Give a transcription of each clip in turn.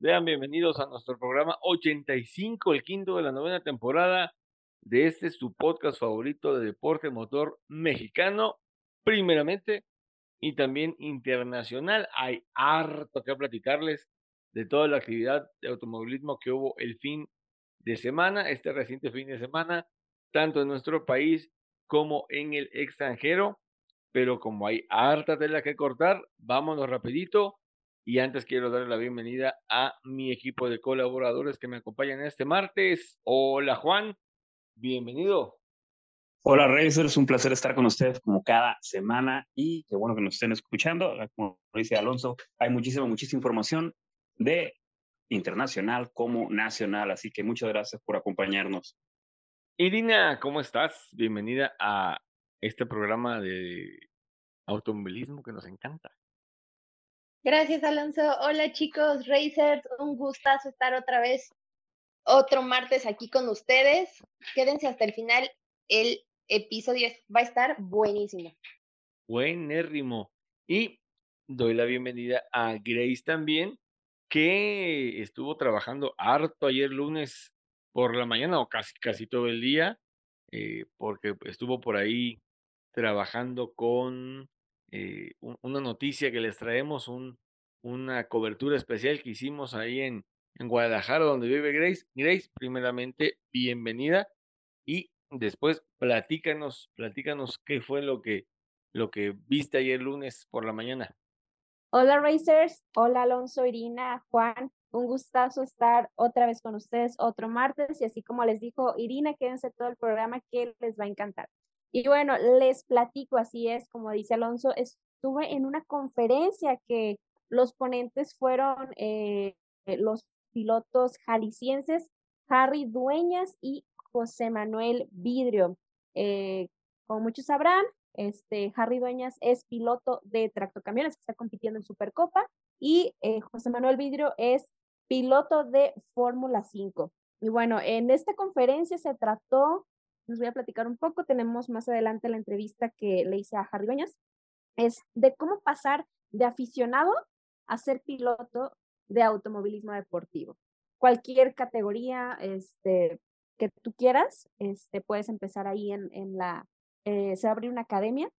Sean bienvenidos a nuestro programa 85, el quinto de la novena temporada de este su podcast favorito de deporte motor mexicano, primeramente, y también internacional. Hay harto que platicarles de toda la actividad de automovilismo que hubo el fin de semana, este reciente fin de semana, tanto en nuestro país como en el extranjero. Pero como hay harta tela que cortar, vámonos rapidito. Y antes quiero darle la bienvenida a mi equipo de colaboradores que me acompañan este martes. Hola Juan, bienvenido. Hola Racers, un placer estar con ustedes como cada semana y qué bueno que nos estén escuchando. Como dice Alonso, hay muchísima, muchísima información de internacional como nacional, así que muchas gracias por acompañarnos. Irina, ¿cómo estás? Bienvenida a este programa de automovilismo que nos encanta. Gracias, Alonso. Hola, chicos, Racers. Un gustazo estar otra vez otro martes aquí con ustedes. Quédense hasta el final. El episodio va a estar buenísimo. Buenérrimo. Y doy la bienvenida a Grace también, que estuvo trabajando harto ayer lunes por la mañana o casi, casi todo el día, eh, porque estuvo por ahí trabajando con eh, una noticia que les traemos, un, una cobertura especial que hicimos ahí en, en Guadalajara, donde vive Grace. Grace, primeramente, bienvenida y después platícanos, platícanos qué fue lo que, lo que viste ayer lunes por la mañana. Hola Racers, hola Alonso, Irina, Juan, un gustazo estar otra vez con ustedes otro martes y así como les dijo Irina, quédense todo el programa que les va a encantar. Y bueno, les platico, así es, como dice Alonso, estuve en una conferencia que los ponentes fueron eh, los pilotos jaliscienses Harry Dueñas y José Manuel Vidrio. Eh, como muchos sabrán, este, Harry Dueñas es piloto de tractocamiones que está compitiendo en Supercopa y eh, José Manuel Vidrio es piloto de Fórmula 5. Y bueno, en esta conferencia se trató les voy a platicar un poco. Tenemos más adelante la entrevista que le hice a Harry Bañas, es de cómo pasar de aficionado a ser piloto de automovilismo deportivo. Cualquier categoría este, que tú quieras, este, puedes empezar ahí en, en la, eh, se va a abrir una academia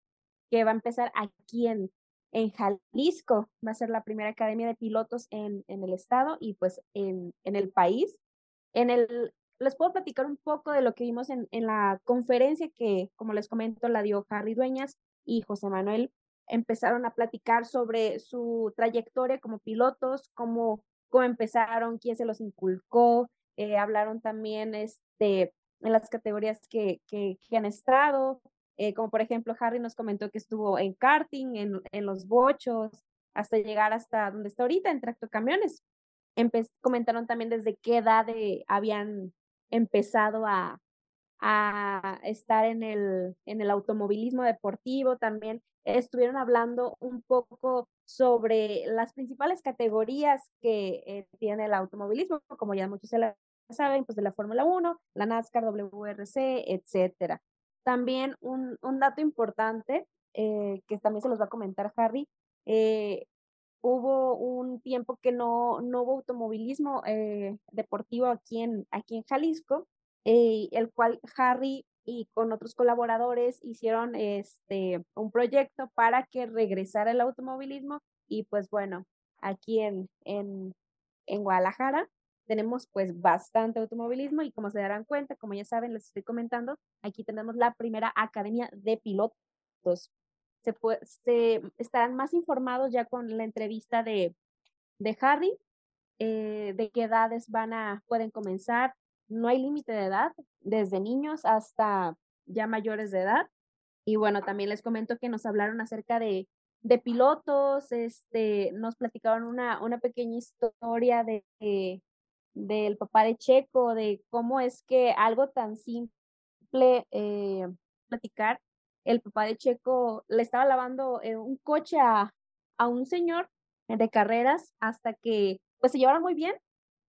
que va a empezar aquí en, en Jalisco, va a ser la primera academia de pilotos en, en el estado y pues en, en el país. En el, les puedo platicar un poco de lo que vimos en, en la conferencia que, como les comento, la dio Harry Dueñas y José Manuel. Empezaron a platicar sobre su trayectoria como pilotos, cómo, cómo empezaron, quién se los inculcó. Eh, hablaron también este, en las categorías que, que, han estado, eh, como por ejemplo Harry nos comentó que estuvo en karting, en, en los bochos, hasta llegar hasta donde está ahorita, en tractocamiones. Empe comentaron también desde qué edad habían empezado a, a estar en el, en el automovilismo deportivo, también estuvieron hablando un poco sobre las principales categorías que eh, tiene el automovilismo, como ya muchos se saben, pues de la Fórmula 1, la NASCAR, WRC, etcétera. También un, un dato importante eh, que también se los va a comentar Harry, eh, hubo un tiempo que no, no hubo automovilismo eh, deportivo aquí en, aquí en Jalisco, eh, el cual Harry y con otros colaboradores hicieron este, un proyecto para que regresara el automovilismo y pues bueno, aquí en, en, en Guadalajara tenemos pues bastante automovilismo y como se darán cuenta, como ya saben, les estoy comentando, aquí tenemos la primera academia de pilotos se, más informados ya con la entrevista de, de Harry, eh, de qué edades van a, pueden comenzar. No hay límite de edad, desde niños hasta ya mayores de edad. Y bueno, también les comento que nos hablaron acerca de, de pilotos, este, nos platicaron una, una pequeña historia de, del papá de Checo, de cómo es que algo tan simple eh, platicar, el papá de Checo le estaba lavando eh, un coche a, a un señor de carreras hasta que pues se llevaron muy bien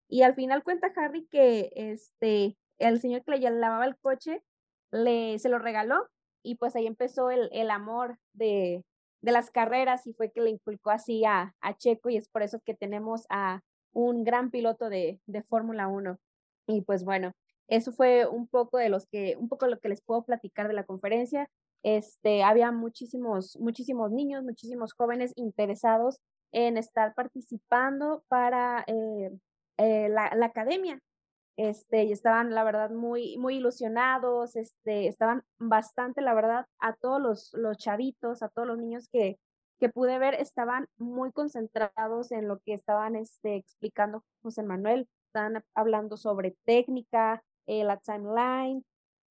y al final cuenta Harry que este el señor que le lavaba el coche le se lo regaló y pues ahí empezó el, el amor de, de, las carreras y fue que le inculcó así a, a, Checo y es por eso que tenemos a un gran piloto de, de Fórmula 1. Y pues bueno, eso fue un poco de los que, un poco lo que les puedo platicar de la conferencia. Este, había muchísimos, muchísimos niños, muchísimos jóvenes interesados en estar participando para eh, eh, la, academia. Este, y estaban, la verdad, muy, muy ilusionados, este, estaban bastante, la verdad, a todos los, los chavitos, a todos los niños que, que pude ver, estaban muy concentrados en lo que estaban este, explicando José Manuel. Estaban hablando sobre técnica, eh, la timeline,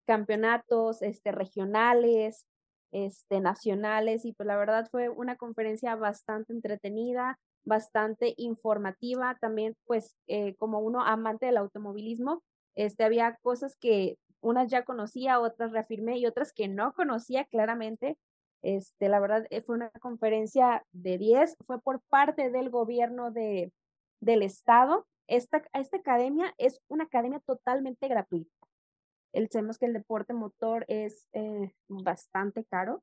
campeonatos este, regionales, este, nacionales, y pues la verdad fue una conferencia bastante entretenida, bastante informativa, también pues eh, como uno amante del automovilismo, este, había cosas que unas ya conocía, otras reafirmé y otras que no conocía claramente. Este, la verdad eh, fue una conferencia de 10, fue por parte del gobierno de, del estado. Esta, esta academia es una academia totalmente gratuita. El, sabemos que el deporte motor es eh, bastante caro,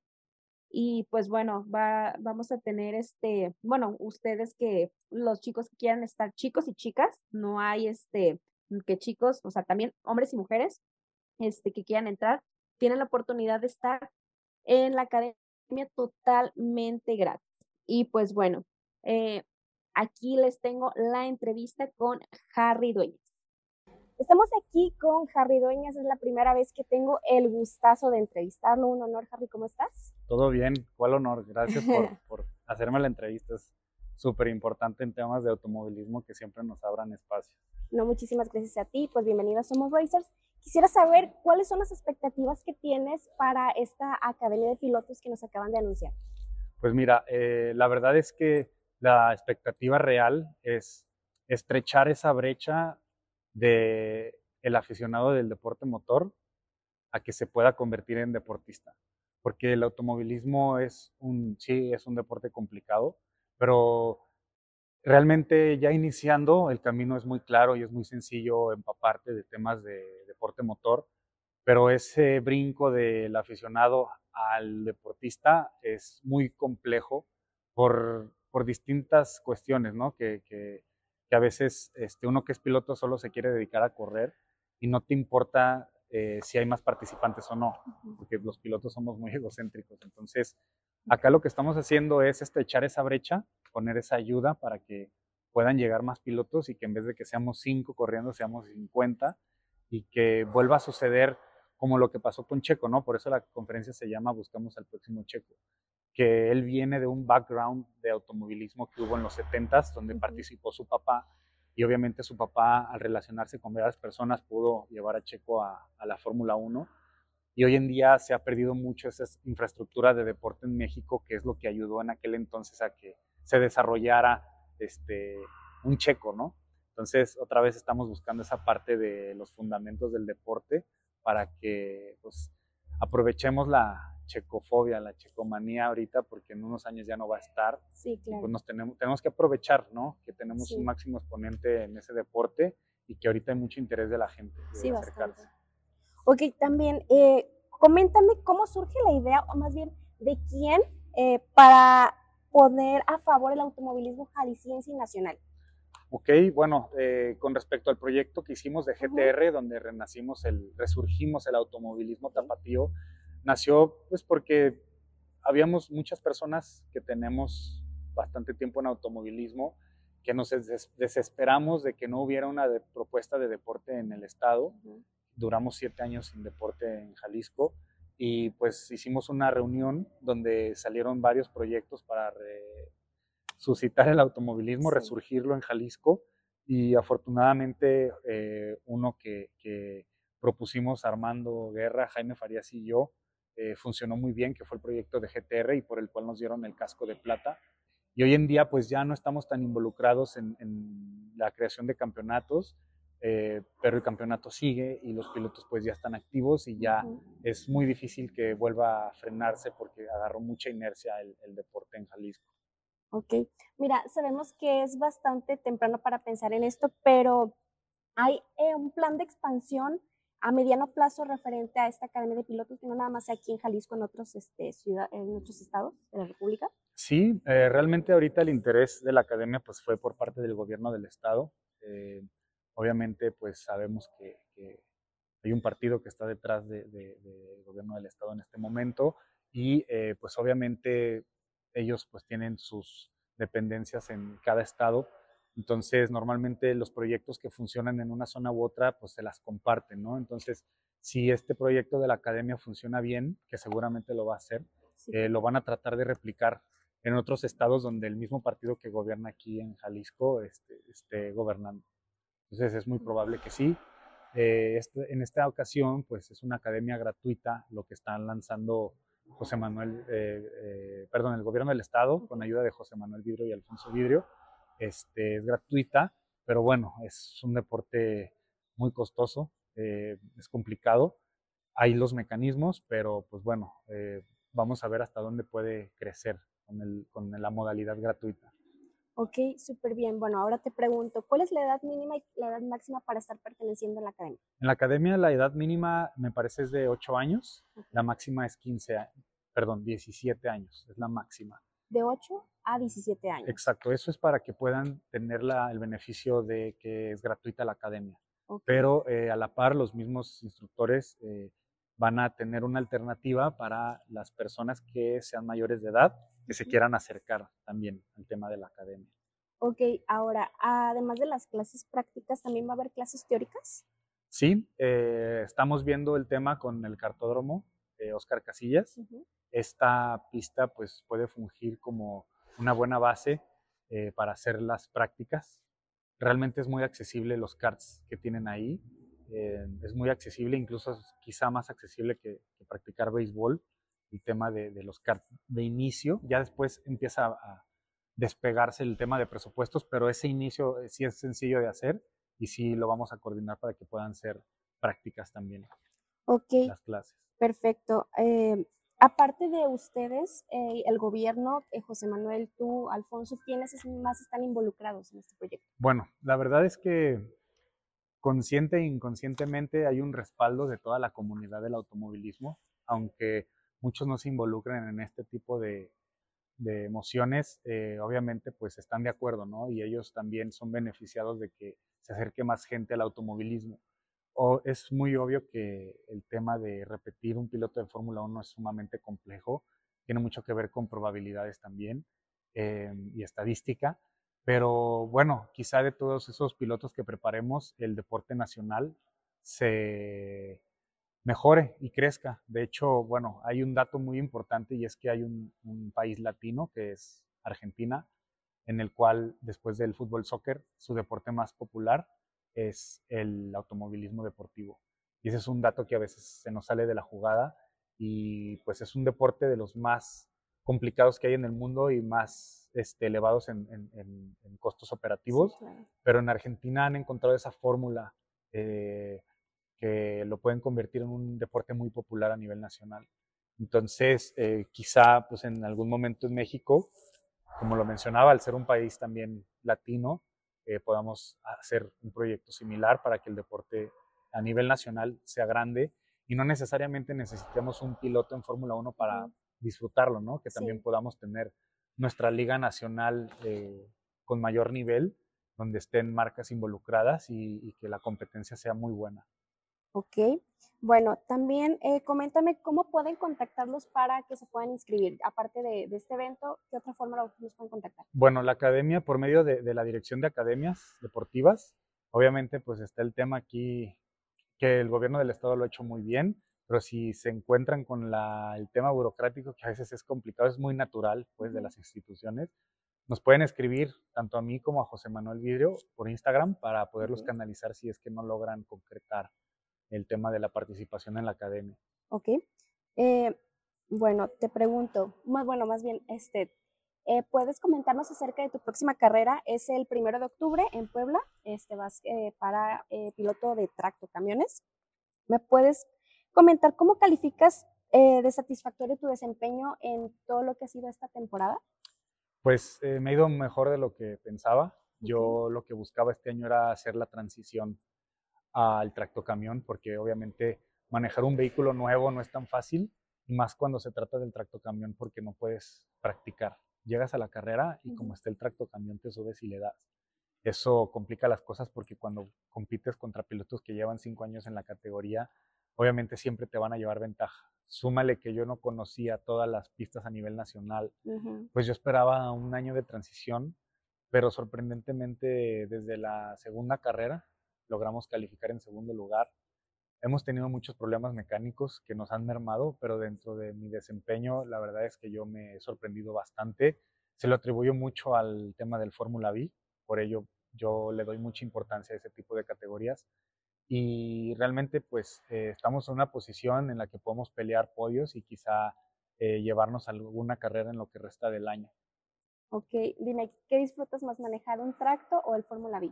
y pues bueno, va, vamos a tener este, bueno, ustedes que los chicos que quieran estar, chicos y chicas, no hay este, que chicos, o sea, también hombres y mujeres, este, que quieran entrar, tienen la oportunidad de estar en la academia totalmente gratis. Y pues bueno, eh, aquí les tengo la entrevista con Harry Dueñas. Estamos aquí con Harry Dueñas, es la primera vez que tengo el gustazo de entrevistarlo. Un honor, Harry, ¿cómo estás? Todo bien, cuál honor. Gracias por, por hacerme la entrevista. Es súper importante en temas de automovilismo que siempre nos abran espacio. No, muchísimas gracias a ti. Pues bienvenido a Somos Racers. Quisiera saber cuáles son las expectativas que tienes para esta Academia de Pilotos que nos acaban de anunciar. Pues mira, eh, la verdad es que la expectativa real es estrechar esa brecha de el aficionado del deporte motor a que se pueda convertir en deportista. Porque el automovilismo es un, sí, es un deporte complicado, pero realmente ya iniciando el camino es muy claro y es muy sencillo empaparte de temas de deporte motor, pero ese brinco del aficionado al deportista es muy complejo por, por distintas cuestiones, ¿no? Que, que, que a veces este, uno que es piloto solo se quiere dedicar a correr y no te importa eh, si hay más participantes o no, porque los pilotos somos muy egocéntricos. Entonces, acá lo que estamos haciendo es estrechar esa brecha, poner esa ayuda para que puedan llegar más pilotos y que en vez de que seamos cinco corriendo, seamos 50 y que vuelva a suceder como lo que pasó con Checo, ¿no? Por eso la conferencia se llama Buscamos al próximo Checo que él viene de un background de automovilismo que hubo en los 70s, donde participó su papá, y obviamente su papá, al relacionarse con varias personas, pudo llevar a Checo a, la Fórmula 1. Y hoy en día se ha perdido mucho esa infraestructura de deporte en México, que es lo que ayudó en aquel entonces a que se desarrollara este, un checo, ¿no? Entonces, otra vez estamos buscando esa parte de los fundamentos del deporte para que pues, aprovechemos la, checofobia, la checomanía ahorita, porque en unos años ya no va a estar. Sí, claro. Pues nos tenemos, tenemos que aprovechar, ¿no? Que tenemos un máximo exponente en ese deporte y que ahorita hay mucho interés de la gente de sí, acercarse. Bastante. Ok, también, eh, coméntame cómo surge la idea, o más bien, de quién eh, para poner a favor el automovilismo jalisciense y nacional. Ok, bueno, eh, con respecto al proyecto que hicimos de GTR, donde renacimos el, resurgimos el automovilismo tapatío, nació pues porque habíamos muchas personas que tenemos bastante tiempo en automovilismo, que nos desesperamos de que no hubiera una propuesta de deporte en el estado. Duramos siete años sin deporte en Jalisco y pues hicimos una reunión donde salieron varios proyectos para suscitar el automovilismo, resurgirlo en Jalisco y afortunadamente eh, uno que, que propusimos Armando Guerra, Jaime Farías y yo, eh, funcionó muy bien, que fue el proyecto de GTR y por el cual nos dieron el casco de plata. Y hoy en día pues ya no estamos tan involucrados en, en la creación de campeonatos, eh, pero el campeonato sigue y los pilotos pues ya están activos y ya Ujú. es muy difícil que vuelva a frenarse porque agarró mucha inercia el, el deporte en Jalisco. Ok, mira, sabemos que es bastante temprano para pensar en esto, pero hay eh, un plan de expansión a mediano plazo referente a esta academia de pilotos, que no nada más aquí en Jalisco, en otros, este, ciudad, en otros estados de la República. Sí, eh, realmente ahorita el interés de la academia pues fue por parte del gobierno del estado. Eh, obviamente pues sabemos que, hay un partido que está detrás del de, de gobierno del estado en este momento y eh, pues obviamente ellos pues tienen sus dependencias en cada estado. Entonces normalmente los proyectos que funcionan en una zona u otra pues se las comparten, ¿no? Entonces si este proyecto de la academia funciona bien, que seguramente lo va a hacer, Sí. eh, lo van a tratar de replicar en otros estados donde el mismo partido que gobierna aquí en Jalisco este, esté gobernando. Entonces es muy probable que sí. Eh, este- en esta ocasión, pues es una academia gratuita lo que están lanzando José Manuel, eh, eh, perdón, el gobierno del estado, con ayuda de José Manuel Vidrio y Alfonso Vidrio. Este, es gratuita, pero bueno, es un deporte muy costoso, eh, es complicado. Hay los mecanismos, pero pues bueno, eh, vamos a ver hasta dónde puede crecer con, el, con la modalidad gratuita. Ok, súper bien. Bueno, ahora te pregunto, ¿cuál es la edad mínima y la edad máxima para estar perteneciendo a la academia? En la academia la edad mínima me parece es de 8 años, la máxima es 15, a- perdón, 17 años, es la máxima. De 8 a 17 años. Exacto, eso es para que puedan tener la- el beneficio de que es gratuita la academia. Pero eh, a la par los mismos instructores eh, van a tener una alternativa para las personas que sean mayores de edad, que se quieran acercar también al tema de la academia. Ok, ahora, además de las clases prácticas, ¿también va a haber clases teóricas? Sí, eh, estamos viendo el tema con el cartódromo de Oscar Casillas. Esta pista pues puede fungir como una buena base eh, para hacer las prácticas. Realmente es muy accesible los karts que tienen ahí. eh, es muy accesible, incluso es quizá más accesible que, que practicar béisbol. El tema de, de los karts de inicio. Ya después empieza a despegarse el tema de presupuestos, pero ese inicio eh, sí es sencillo de hacer y sí lo vamos a coordinar para que puedan ser prácticas también Ok, las clases. perfecto. Eh, aparte de ustedes, eh, el gobierno, eh, José Manuel, tú, Alfonso, ¿quiénes es- más están involucrados en este proyecto? Bueno, la verdad es que consciente e inconscientemente hay un respaldo de toda la comunidad del automovilismo, aunque muchos no se involucren en este tipo de, de emociones, eh, obviamente pues están de acuerdo, ¿no? Y ellos también son beneficiados de que se acerque más gente al automovilismo. O es muy obvio que el tema de repetir un piloto de Fórmula 1 es sumamente complejo, tiene mucho que ver con probabilidades también eh, y estadística, pero bueno, quizá de todos esos pilotos que preparemos, el deporte nacional se mejore y crezca. De hecho, bueno, hay un dato muy importante y es que hay un, un país latino que es Argentina, en el cual después del fútbol soccer, su deporte más popular es el automovilismo deportivo. Y ese es un dato que a veces se nos sale de la jugada y pues es un deporte de los más complicados que hay en el mundo y más este, elevados en, en- en- en costos operativos Sí, claro. pero en Argentina han encontrado esa fórmula eh, que lo pueden convertir en un deporte muy popular a nivel nacional. Entonces, eh, quizá pues en algún momento en México, como lo mencionaba, al ser un país también latino, eh, podamos hacer un proyecto similar para que el deporte a nivel nacional sea grande y no necesariamente necesitemos un piloto en Fórmula 1 para disfrutarlo, ¿no? Que también Sí. podamos tener nuestra liga nacional eh, con mayor nivel, donde estén marcas involucradas y, y que la competencia sea muy buena. Ok. Bueno, también eh, coméntame cómo pueden contactarlos para que se puedan inscribir. Aparte de, de este evento, ¿qué otra forma los pueden contactar? Bueno, la academia, por medio de, de la dirección de academias deportivas, obviamente pues está el tema aquí que el gobierno del estado lo ha hecho muy bien, pero si se encuentran con la- el tema burocrático, que a veces es complicado, es muy natural pues de las instituciones, nos pueden escribir tanto a mí como a José Manuel Vidrio por Instagram para poderlos canalizar si es que no logran concretar el tema de la participación en la academia. Ok. Eh, bueno, te pregunto, más bueno, más bien, este, eh, ¿puedes comentarnos acerca de tu próxima carrera? Es el primero de octubre en Puebla. Este vas eh, para piloto de tracto camiones. ¿Me puedes comentar cómo calificas de satisfactorio tu desempeño en todo lo que ha sido esta temporada? Pues me ha ido mejor de lo que pensaba. Yo lo que buscaba este año era hacer la transición al tractocamión, porque obviamente manejar un vehículo nuevo no es tan fácil, y más cuando se trata del tractocamión porque no puedes practicar. Llegas a la carrera y como está el tractocamión te subes y le das. Eso complica las cosas porque cuando compites contra pilotos que llevan cinco años en la categoría, obviamente siempre te van a llevar ventaja. Súmale que yo no conocía todas las pistas a nivel nacional, pues yo esperaba un año de transición pero sorprendentemente desde la segunda carrera logramos calificar en segundo lugar. Hemos tenido muchos problemas mecánicos que nos han mermado, pero dentro de mi desempeño la verdad es que yo me he sorprendido bastante. Se lo atribuyo mucho al tema del Fórmula V, por ello yo le doy mucha importancia a ese tipo de categorías y realmente pues eh, estamos en una posición en la que podemos pelear podios y quizá eh, llevarnos alguna carrera en lo que resta del año. Ok, dime, ¿qué disfrutas más, manejar un tracto o el Fórmula V?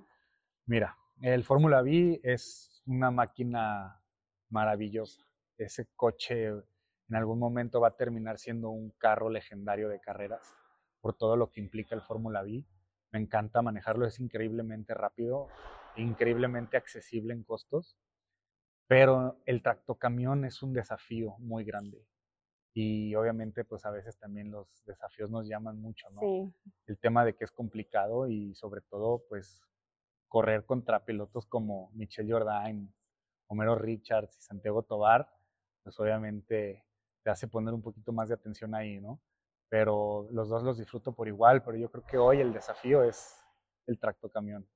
Mira, el Fórmula V es una máquina maravillosa. Ese coche en algún momento va a terminar siendo un carro legendario de carreras por todo lo que implica el Fórmula V. Me encanta manejarlo, es increíblemente rápido, increíblemente accesible en costos, pero el tractocamión es un desafío muy grande y obviamente pues a veces también los desafíos nos llaman mucho, ¿no? Sí. El tema de que es complicado y sobre todo pues correr contra pilotos como Michel Jordain, Homero Richards y Santiago Tobar, pues obviamente te hace poner un poquito más de atención ahí, ¿no? Pero los dos los disfruto por igual, pero yo creo que hoy el desafío es el tracto camión.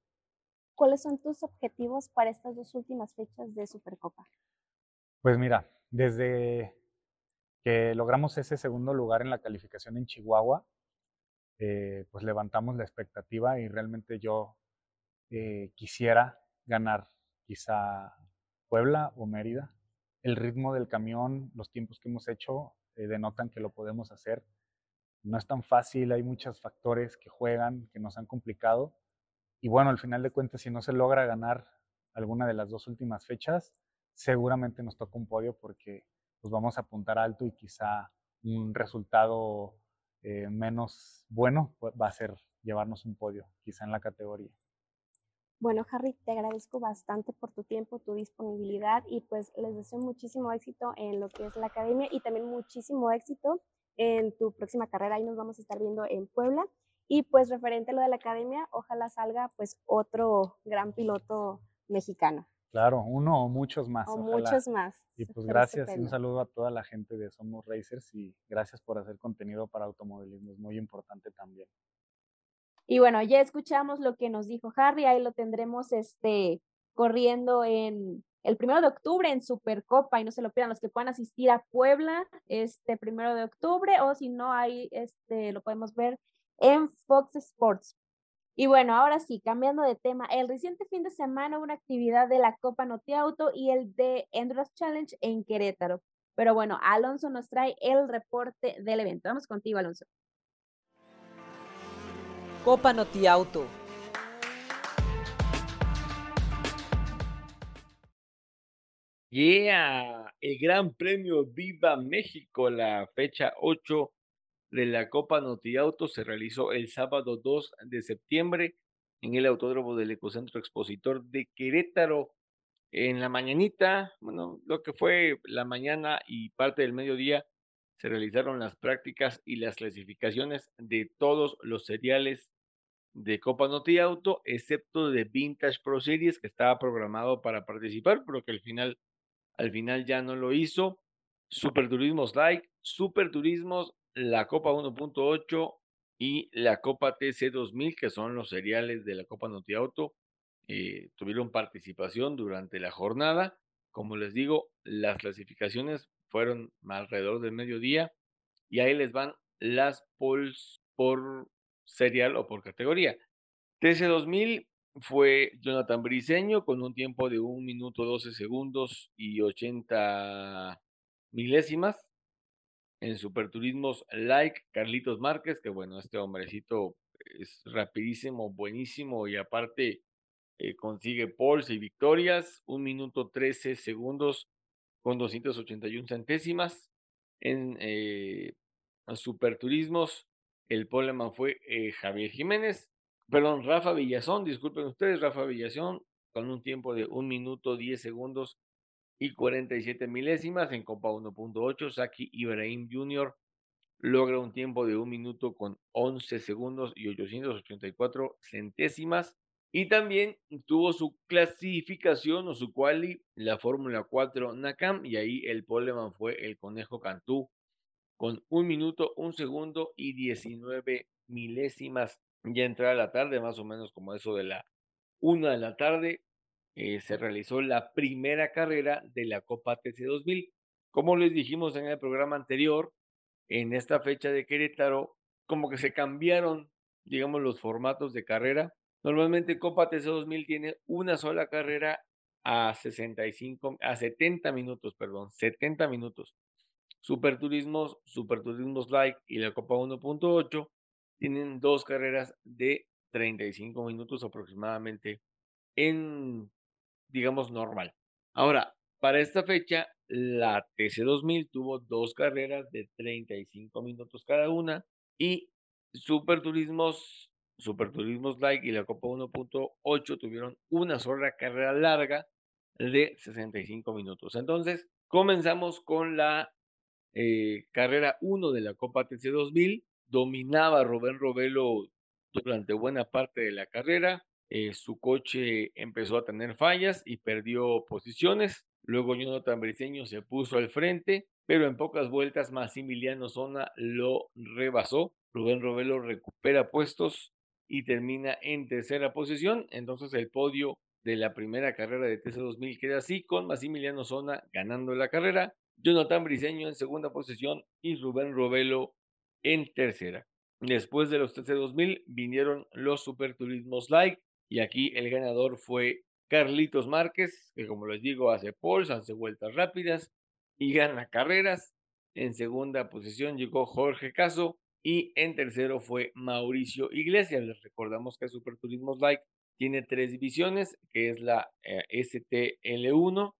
¿Cuáles son tus objetivos para estas dos últimas fechas de Supercopa? Pues mira, desde que logramos ese segundo lugar en la calificación en Chihuahua, eh, pues levantamos la expectativa y realmente yo eh, quisiera ganar quizá Puebla o Mérida. El ritmo del camión, los tiempos que hemos hecho eh, denotan que lo podemos hacer. No es tan fácil, hay muchos factores que juegan, que nos han complicado. Y bueno, al final de cuentas, si no se logra ganar alguna de las dos últimas fechas, seguramente nos toca un podio porque pues vamos a apuntar alto y quizá un resultado eh, menos bueno pues, va a ser llevarnos un podio, quizá en la categoría. Bueno, Harry, te agradezco bastante por tu tiempo, tu disponibilidad y pues les deseo muchísimo éxito en lo que es la academia y también muchísimo éxito en tu próxima carrera. Ahí nos vamos a estar viendo en Puebla. Y pues referente a lo de la academia, ojalá salga pues otro gran piloto mexicano. Claro, uno o muchos más. O muchos más. Y pues gracias y un saludo a toda la gente de Somos Racers y gracias por hacer contenido para automovilismo, es muy importante también. Y bueno, ya escuchamos lo que nos dijo Harry, ahí lo tendremos este corriendo en el primero de octubre en Supercopa y no se lo pierdan los que puedan asistir a Puebla este primero de octubre o si no ahí este lo podemos ver en Fox Sports. Y bueno, ahora sí, cambiando de tema, el reciente fin de semana hubo una actividad de la Copa Noti Auto y el de Endurance Challenge en Querétaro. Pero bueno, Alonso nos trae el reporte del evento. Vamos contigo, Alonso. Copa Noti Auto. Yeah, el Gran Premio Viva México, la fecha 8 de la Copa Auto se realizó el sábado 2 de septiembre en el Autódromo del Ecocentro Expositor de Querétaro. En la mañanita, bueno, lo que fue la mañana y parte del mediodía, se realizaron las prácticas y las clasificaciones de todos los seriales de Copa Auto, excepto de Vintage Pro Series, que estaba programado para participar, pero que al final, al final ya no lo hizo. Super Turismos Like, Super Turismos la Copa 1.8 y la Copa TC 2000, que son los seriales de la Copa Noti Auto, eh, tuvieron participación durante la jornada. Como les digo, las clasificaciones fueron alrededor del mediodía y ahí les van las polls por serial o por categoría. TC 2000 fue Jonathan Briseño con un tiempo de 1 minuto 12 segundos y 80 milésimas. En Superturismos Like, Carlitos Márquez, que bueno, este hombrecito es rapidísimo, buenísimo y aparte eh, consigue poles y victorias, un minuto 13 segundos con 281 centésimas. En eh, Superturismos, el poleman fue eh, Javier Jiménez, perdón, Rafa Villazón, disculpen ustedes, Rafa Villazón, con un tiempo de un minuto 10 segundos y 47 milésimas en Copa 1.8. Saki Ibrahim Jr. logra un tiempo de un minuto con 11 segundos y 884 centésimas. Y también tuvo su clasificación o su quali la Fórmula 4 Nakam y ahí el poleman fue el Conejo Cantú con un minuto, un segundo y 19 milésimas. Ya entrada la tarde, más o menos como eso de la una de la tarde, eh, se realizó la primera carrera de la Copa TC 2000. Como les dijimos en el programa anterior, en esta fecha de Querétaro, como que se cambiaron, digamos, los formatos de carrera. Normalmente Copa TC 2000 tiene una sola carrera a 65, a 70 minutos, perdón, 70 minutos. Superturismos, Superturismos Like y la Copa 1.8 tienen dos carreras de 35 minutos aproximadamente en digamos, normal. Ahora, para esta fecha, la TC2000 tuvo dos carreras de 35 minutos cada una y Superturismos, Superturismos Like y la Copa 1.8 tuvieron una sola carrera larga de 65 minutos. Entonces, comenzamos con la eh, carrera 1 de la Copa TC2000. Dominaba Rubén Robelo durante buena parte de la carrera. Eh, su coche empezó a tener fallas y perdió posiciones. Luego Jonathan Briceño se puso al frente, pero en pocas vueltas Massimiliano Zona lo rebasó. Rubén Robelo recupera puestos y termina en tercera posición. Entonces el podio de la primera carrera de TC2000 queda así, con Massimiliano Zona ganando la carrera, Jonathan Briceño en segunda posición y Rubén Robelo en tercera. Después de los TC2000 vinieron los Superturismos Light, y aquí el ganador fue Carlitos Márquez, que como les digo, hace poles, hace vueltas rápidas y gana carreras. En segunda posición llegó Jorge Caso y en tercero fue Mauricio Iglesias. Les recordamos que Superturismos Like tiene tres divisiones, que es la eh, STL1,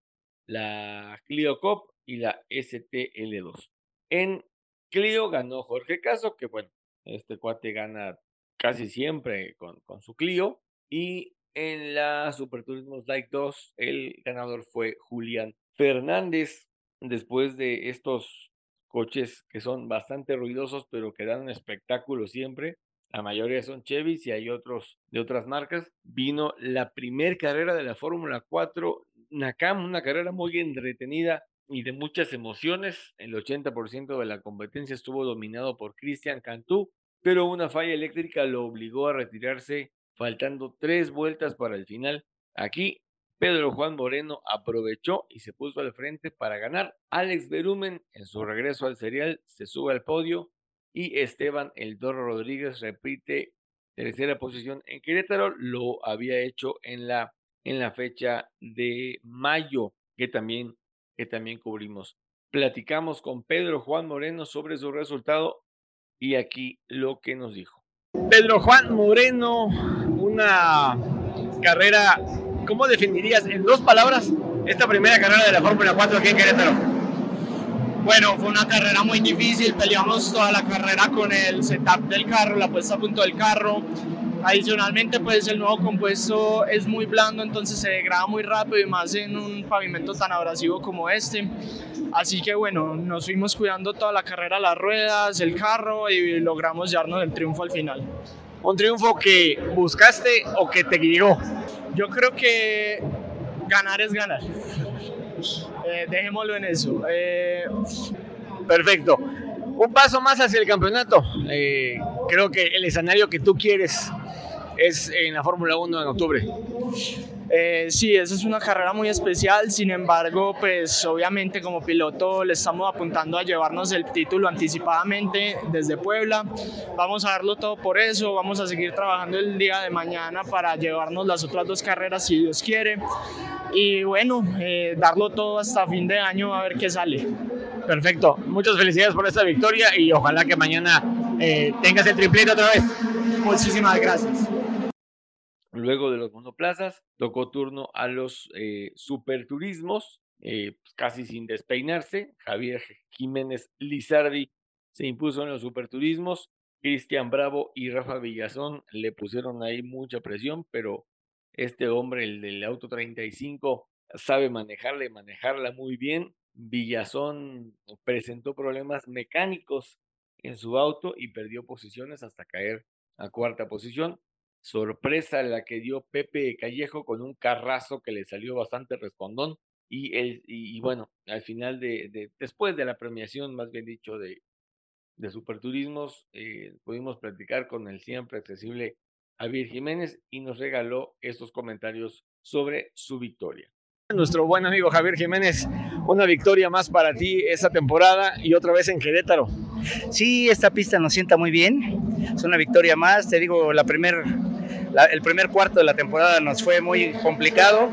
la Clio Cop y la STL2. En Clio ganó Jorge Caso, que bueno, este cuate gana casi siempre con, con su Clio. Y en la Super Turismo Like 2, el ganador fue Julián Fernández. Después de estos coches que son bastante ruidosos, pero que dan un espectáculo siempre, la mayoría son Chevys y hay otros de otras marcas. Vino la primer carrera de la Fórmula 4 Nakam, una carrera muy entretenida y de muchas emociones. El 80% de la competencia estuvo dominado por Cristian Cantú, pero una falla eléctrica lo obligó a retirarse faltando tres vueltas para el final. Aquí Pedro Juan Moreno aprovechó y se puso al frente para ganar. Alex Berumen en su regreso al serial se sube al podio y Esteban El Doro Rodríguez repite tercera posición en Querétaro. Lo había hecho en la, en la fecha de mayo que también, que también cubrimos. Platicamos con Pedro Juan Moreno sobre su resultado y aquí lo que nos dijo. Pedro Juan Moreno, una carrera, ¿cómo definirías en dos palabras esta primera carrera de la Fórmula 4 aquí en Querétaro? Bueno, fue una carrera muy difícil, peleamos toda la carrera con el setup del carro, la puesta a punto del carro. Adicionalmente, pues el nuevo compuesto es muy blando, entonces se degrada muy rápido y más en un pavimento tan abrasivo como este. Así que bueno, nos fuimos cuidando toda la carrera, las ruedas, el carro y logramos llevarnos el triunfo al final. ¿Un triunfo que buscaste o que te guió? Yo creo que ganar es ganar. Eh, dejémoslo en eso. Eh, Perfecto. Un paso más hacia el campeonato. Eh, creo que el escenario que tú quieres es en la Fórmula 1 en octubre. Eh, sí, esa es una carrera muy especial, sin embargo, pues obviamente como piloto le estamos apuntando a llevarnos el título anticipadamente desde Puebla. Vamos a darlo todo por eso, vamos a seguir trabajando el día de mañana para llevarnos las otras dos carreras si Dios quiere. Y bueno, eh, darlo todo hasta fin de año a ver qué sale. Perfecto. Muchas felicidades por esta victoria y ojalá que mañana eh, tengas el triplete otra vez. Muchísimas gracias. Luego de los monoplazas, tocó turno a los eh, superturismos, eh, pues, casi sin despeinarse. Javier Jiménez Lizardi se impuso en los superturismos. Cristian Bravo y Rafa Villazón le pusieron ahí mucha presión, pero este hombre, el del auto 35, sabe manejarla y manejarla muy bien. Villazón presentó problemas mecánicos en su auto y perdió posiciones hasta caer a cuarta posición. Sorpresa la que dio Pepe Callejo con un carrazo que le salió bastante respondón. Y, el, y, bueno, al final de, de, después de la premiación, más bien dicho, de, de Superturismos, eh, pudimos platicar con el siempre accesible Javier Jiménez y nos regaló estos comentarios sobre su victoria. Nuestro buen amigo Javier Jiménez, una victoria más para ti esta temporada y otra vez en Querétaro. Sí, esta pista nos sienta muy bien. Es una victoria más. Te digo, la primer, la, el primer cuarto de la temporada nos fue muy complicado,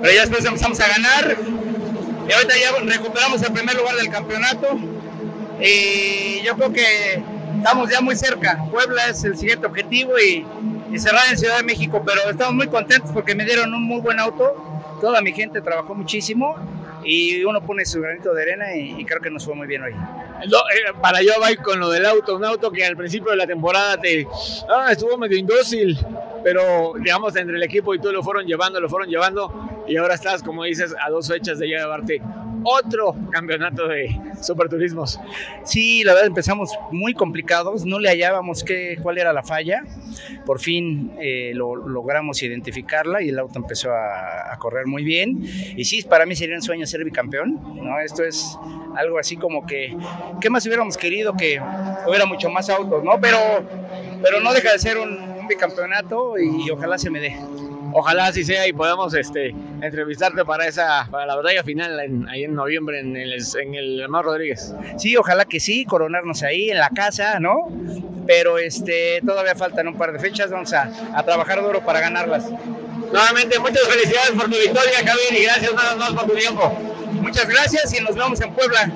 pero ya después empezamos a ganar. Y ahorita ya recuperamos el primer lugar del campeonato. Y yo creo que estamos ya muy cerca. Puebla es el siguiente objetivo y, y cerrar en Ciudad de México, pero estamos muy contentos porque me dieron un muy buen auto. Toda mi gente trabajó muchísimo y uno pone su granito de arena y, y creo que nos fue muy bien hoy. No, eh, para yo voy con lo del auto, un auto que al principio de la temporada te ah, estuvo medio indócil, pero digamos entre el equipo y tú lo fueron llevando, lo fueron llevando y ahora estás, como dices, a dos fechas de llevarte otro campeonato de superturismos. Sí, la verdad empezamos muy complicados, no le hallábamos qué, cuál era la falla. Por fin eh, lo, logramos identificarla y el auto empezó a, a, correr muy bien. Y sí, para mí sería un sueño ser bicampeón. ¿no? Esto es algo así como que, ¿qué más hubiéramos querido que hubiera mucho más autos? ¿no? Pero, pero no deja de ser un, un bicampeonato y ojalá se me dé ojalá así sea y podamos este, entrevistarte para esa para la batalla final en, ahí en noviembre en el, en el Mar Rodríguez. Sí, ojalá que sí, coronarnos ahí en la casa, ¿no? Pero este todavía faltan un par de fechas, vamos a, a trabajar duro para ganarlas. Nuevamente, muchas felicidades por tu victoria, Javier, y gracias nada más por tu tiempo. Muchas gracias y nos vemos en Puebla.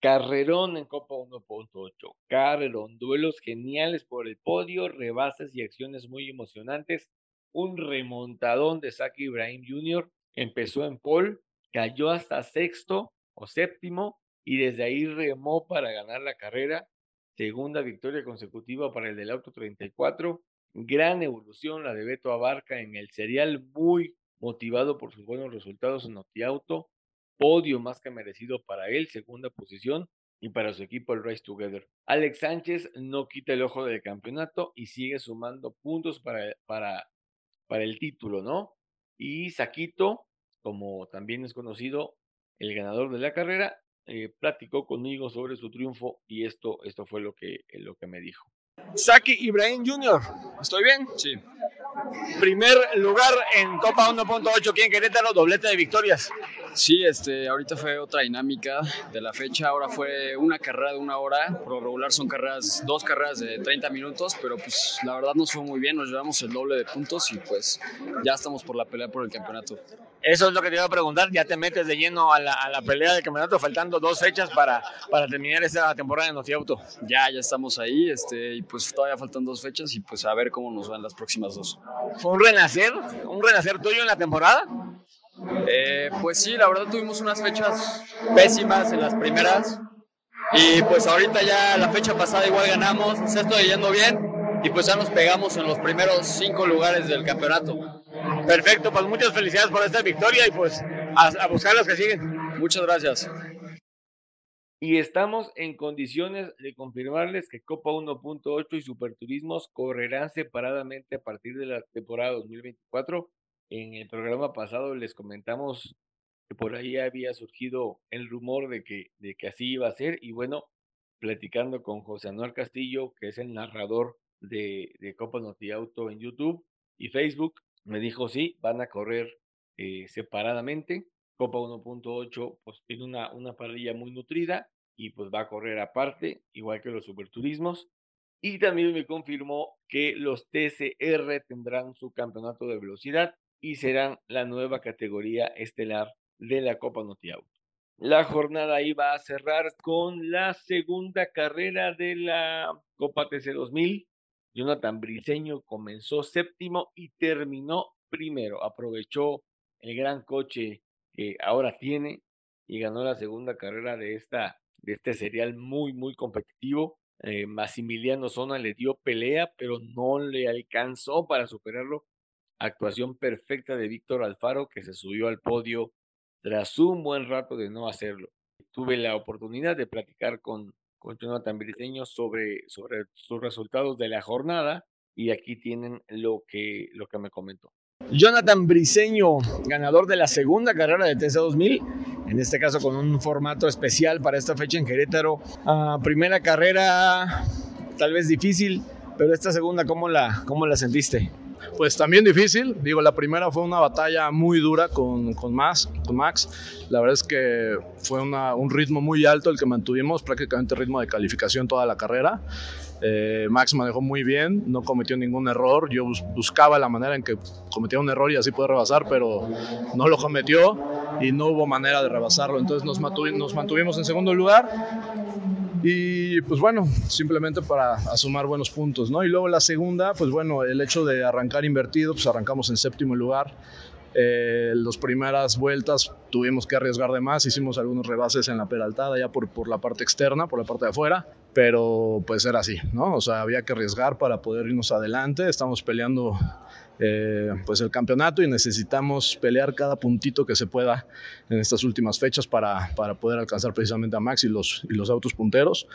Carrerón en Copa 1.8. Carrerón, duelos geniales por el podio, rebases y acciones muy emocionantes un remontadón de Saki Ibrahim Jr. Empezó en pole, cayó hasta sexto o séptimo y desde ahí remó para ganar la carrera. Segunda victoria consecutiva para el del auto 34. Gran evolución la de Beto Abarca en el serial, muy motivado por sus buenos resultados en Auto. Podio más que merecido para él, segunda posición y para su equipo el Race Together. Alex Sánchez no quita el ojo del campeonato y sigue sumando puntos para, para para el título, ¿no? Y Saquito, como también es conocido, el ganador de la carrera, eh, platicó conmigo sobre su triunfo y esto, esto fue lo que, lo que me dijo. Saki Ibrahim Jr., ¿estoy bien? Sí. Primer lugar en Copa 1.8 aquí en Querétaro, doblete de victorias. Sí, este, ahorita fue otra dinámica de la fecha. Ahora fue una carrera de una hora. Por lo regular son carreras, dos carreras de 30 minutos, pero pues la verdad nos fue muy bien. Nos llevamos el doble de puntos y pues ya estamos por la pelea por el campeonato. Eso es lo que te iba a preguntar. Ya te metes de lleno a la, a la pelea del campeonato, faltando dos fechas para, para terminar esta temporada en Notiauto. Ya, ya estamos ahí. Este, y pues todavía faltan dos fechas y pues a ver cómo nos van las próximas dos. ¿Fue un renacer? ¿Un renacer tuyo en la temporada? Eh, pues sí, la verdad tuvimos unas fechas pésimas en las primeras y pues ahorita ya la fecha pasada igual ganamos, se está yendo bien y pues ya nos pegamos en los primeros cinco lugares del campeonato. Perfecto, pues muchas felicidades por esta victoria y pues a, a buscar las que siguen. Muchas gracias. Y estamos en condiciones de confirmarles que Copa 1.8 y Superturismos correrán separadamente a partir de la temporada 2024 en el programa pasado les comentamos que por ahí había surgido el rumor de que, de que así iba a ser y bueno, platicando con José Anuel Castillo, que es el narrador de, Copa Noti Auto en YouTube y Facebook, me dijo sí, van a correr eh, separadamente. Copa 1.8 pues tiene una, una parrilla muy nutrida y pues va a correr aparte, igual que los superturismos. Y también me confirmó que los TCR tendrán su campeonato de velocidad y serán la nueva categoría estelar de la Copa Notiauto. La jornada iba a cerrar con la segunda carrera de la Copa TC 2000. Jonathan Briseño comenzó séptimo y terminó primero. Aprovechó el gran coche que ahora tiene y ganó la segunda carrera de, esta, de este serial muy, muy competitivo. Eh, Massimiliano Zona le dio pelea, pero no le alcanzó para superarlo. Actuación perfecta de Víctor Alfaro, que se subió al podio tras un buen rato de no hacerlo. Tuve la oportunidad de platicar con, con Jonathan Briseño sobre, sobre sus resultados de la jornada y aquí tienen lo que, lo que me comentó. Jonathan Briseño, ganador de la segunda carrera de TC 2000, en este caso con un formato especial para esta fecha en Querétaro. Ah, primera carrera tal vez difícil, pero esta segunda, ¿cómo la, cómo la sentiste? Pues también difícil, digo, la primera fue una batalla muy dura con, con, Max, con Max, la verdad es que fue una, un ritmo muy alto el que mantuvimos, prácticamente ritmo de calificación toda la carrera. Eh, Max manejó muy bien, no cometió ningún error. Yo buscaba la manera en que cometiera un error y así puede rebasar, pero no lo cometió y no hubo manera de rebasarlo. Entonces nos, nos mantuvimos en segundo lugar y pues bueno, simplemente para asumar buenos puntos, ¿no? Y luego la segunda, pues bueno, el hecho de arrancar invertido, pues arrancamos en séptimo lugar. Eh, las primeras vueltas tuvimos que arriesgar de más, hicimos algunos rebases en la peraltada ya por, por la parte externa, por la parte de afuera, pero pues era así, ¿no? O sea, había que arriesgar para poder irnos adelante, estamos peleando eh, pues el campeonato y necesitamos pelear cada puntito que se pueda en estas últimas fechas para, para poder alcanzar precisamente a Max y los, y los autos punteros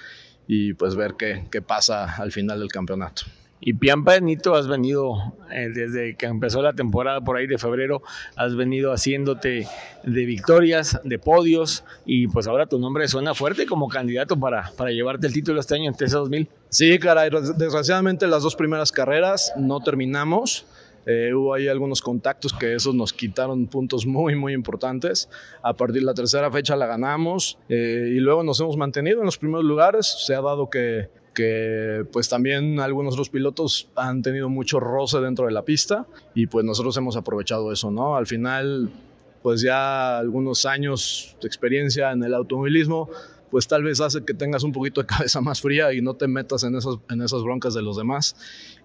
y pues ver qué, qué pasa al final del campeonato. Y Piampa Nito, has venido eh, desde que empezó la temporada por ahí de febrero, has venido haciéndote de victorias, de podios, y pues ahora tu nombre suena fuerte como candidato para, para llevarte el título este año en TC 2000. Sí, caray, desgraciadamente las dos primeras carreras no terminamos. Eh, hubo ahí algunos contactos que esos nos quitaron puntos muy, muy importantes. A partir de la tercera fecha la ganamos eh, y luego nos hemos mantenido en los primeros lugares. Se ha dado que, que pues también algunos otros pilotos han tenido mucho roce dentro de la pista y pues nosotros hemos aprovechado eso, ¿no? Al final, pues ya algunos años de experiencia en el automovilismo, pues tal vez hace que tengas un poquito de cabeza más fría y no te metas en, esos, en esas broncas de los demás.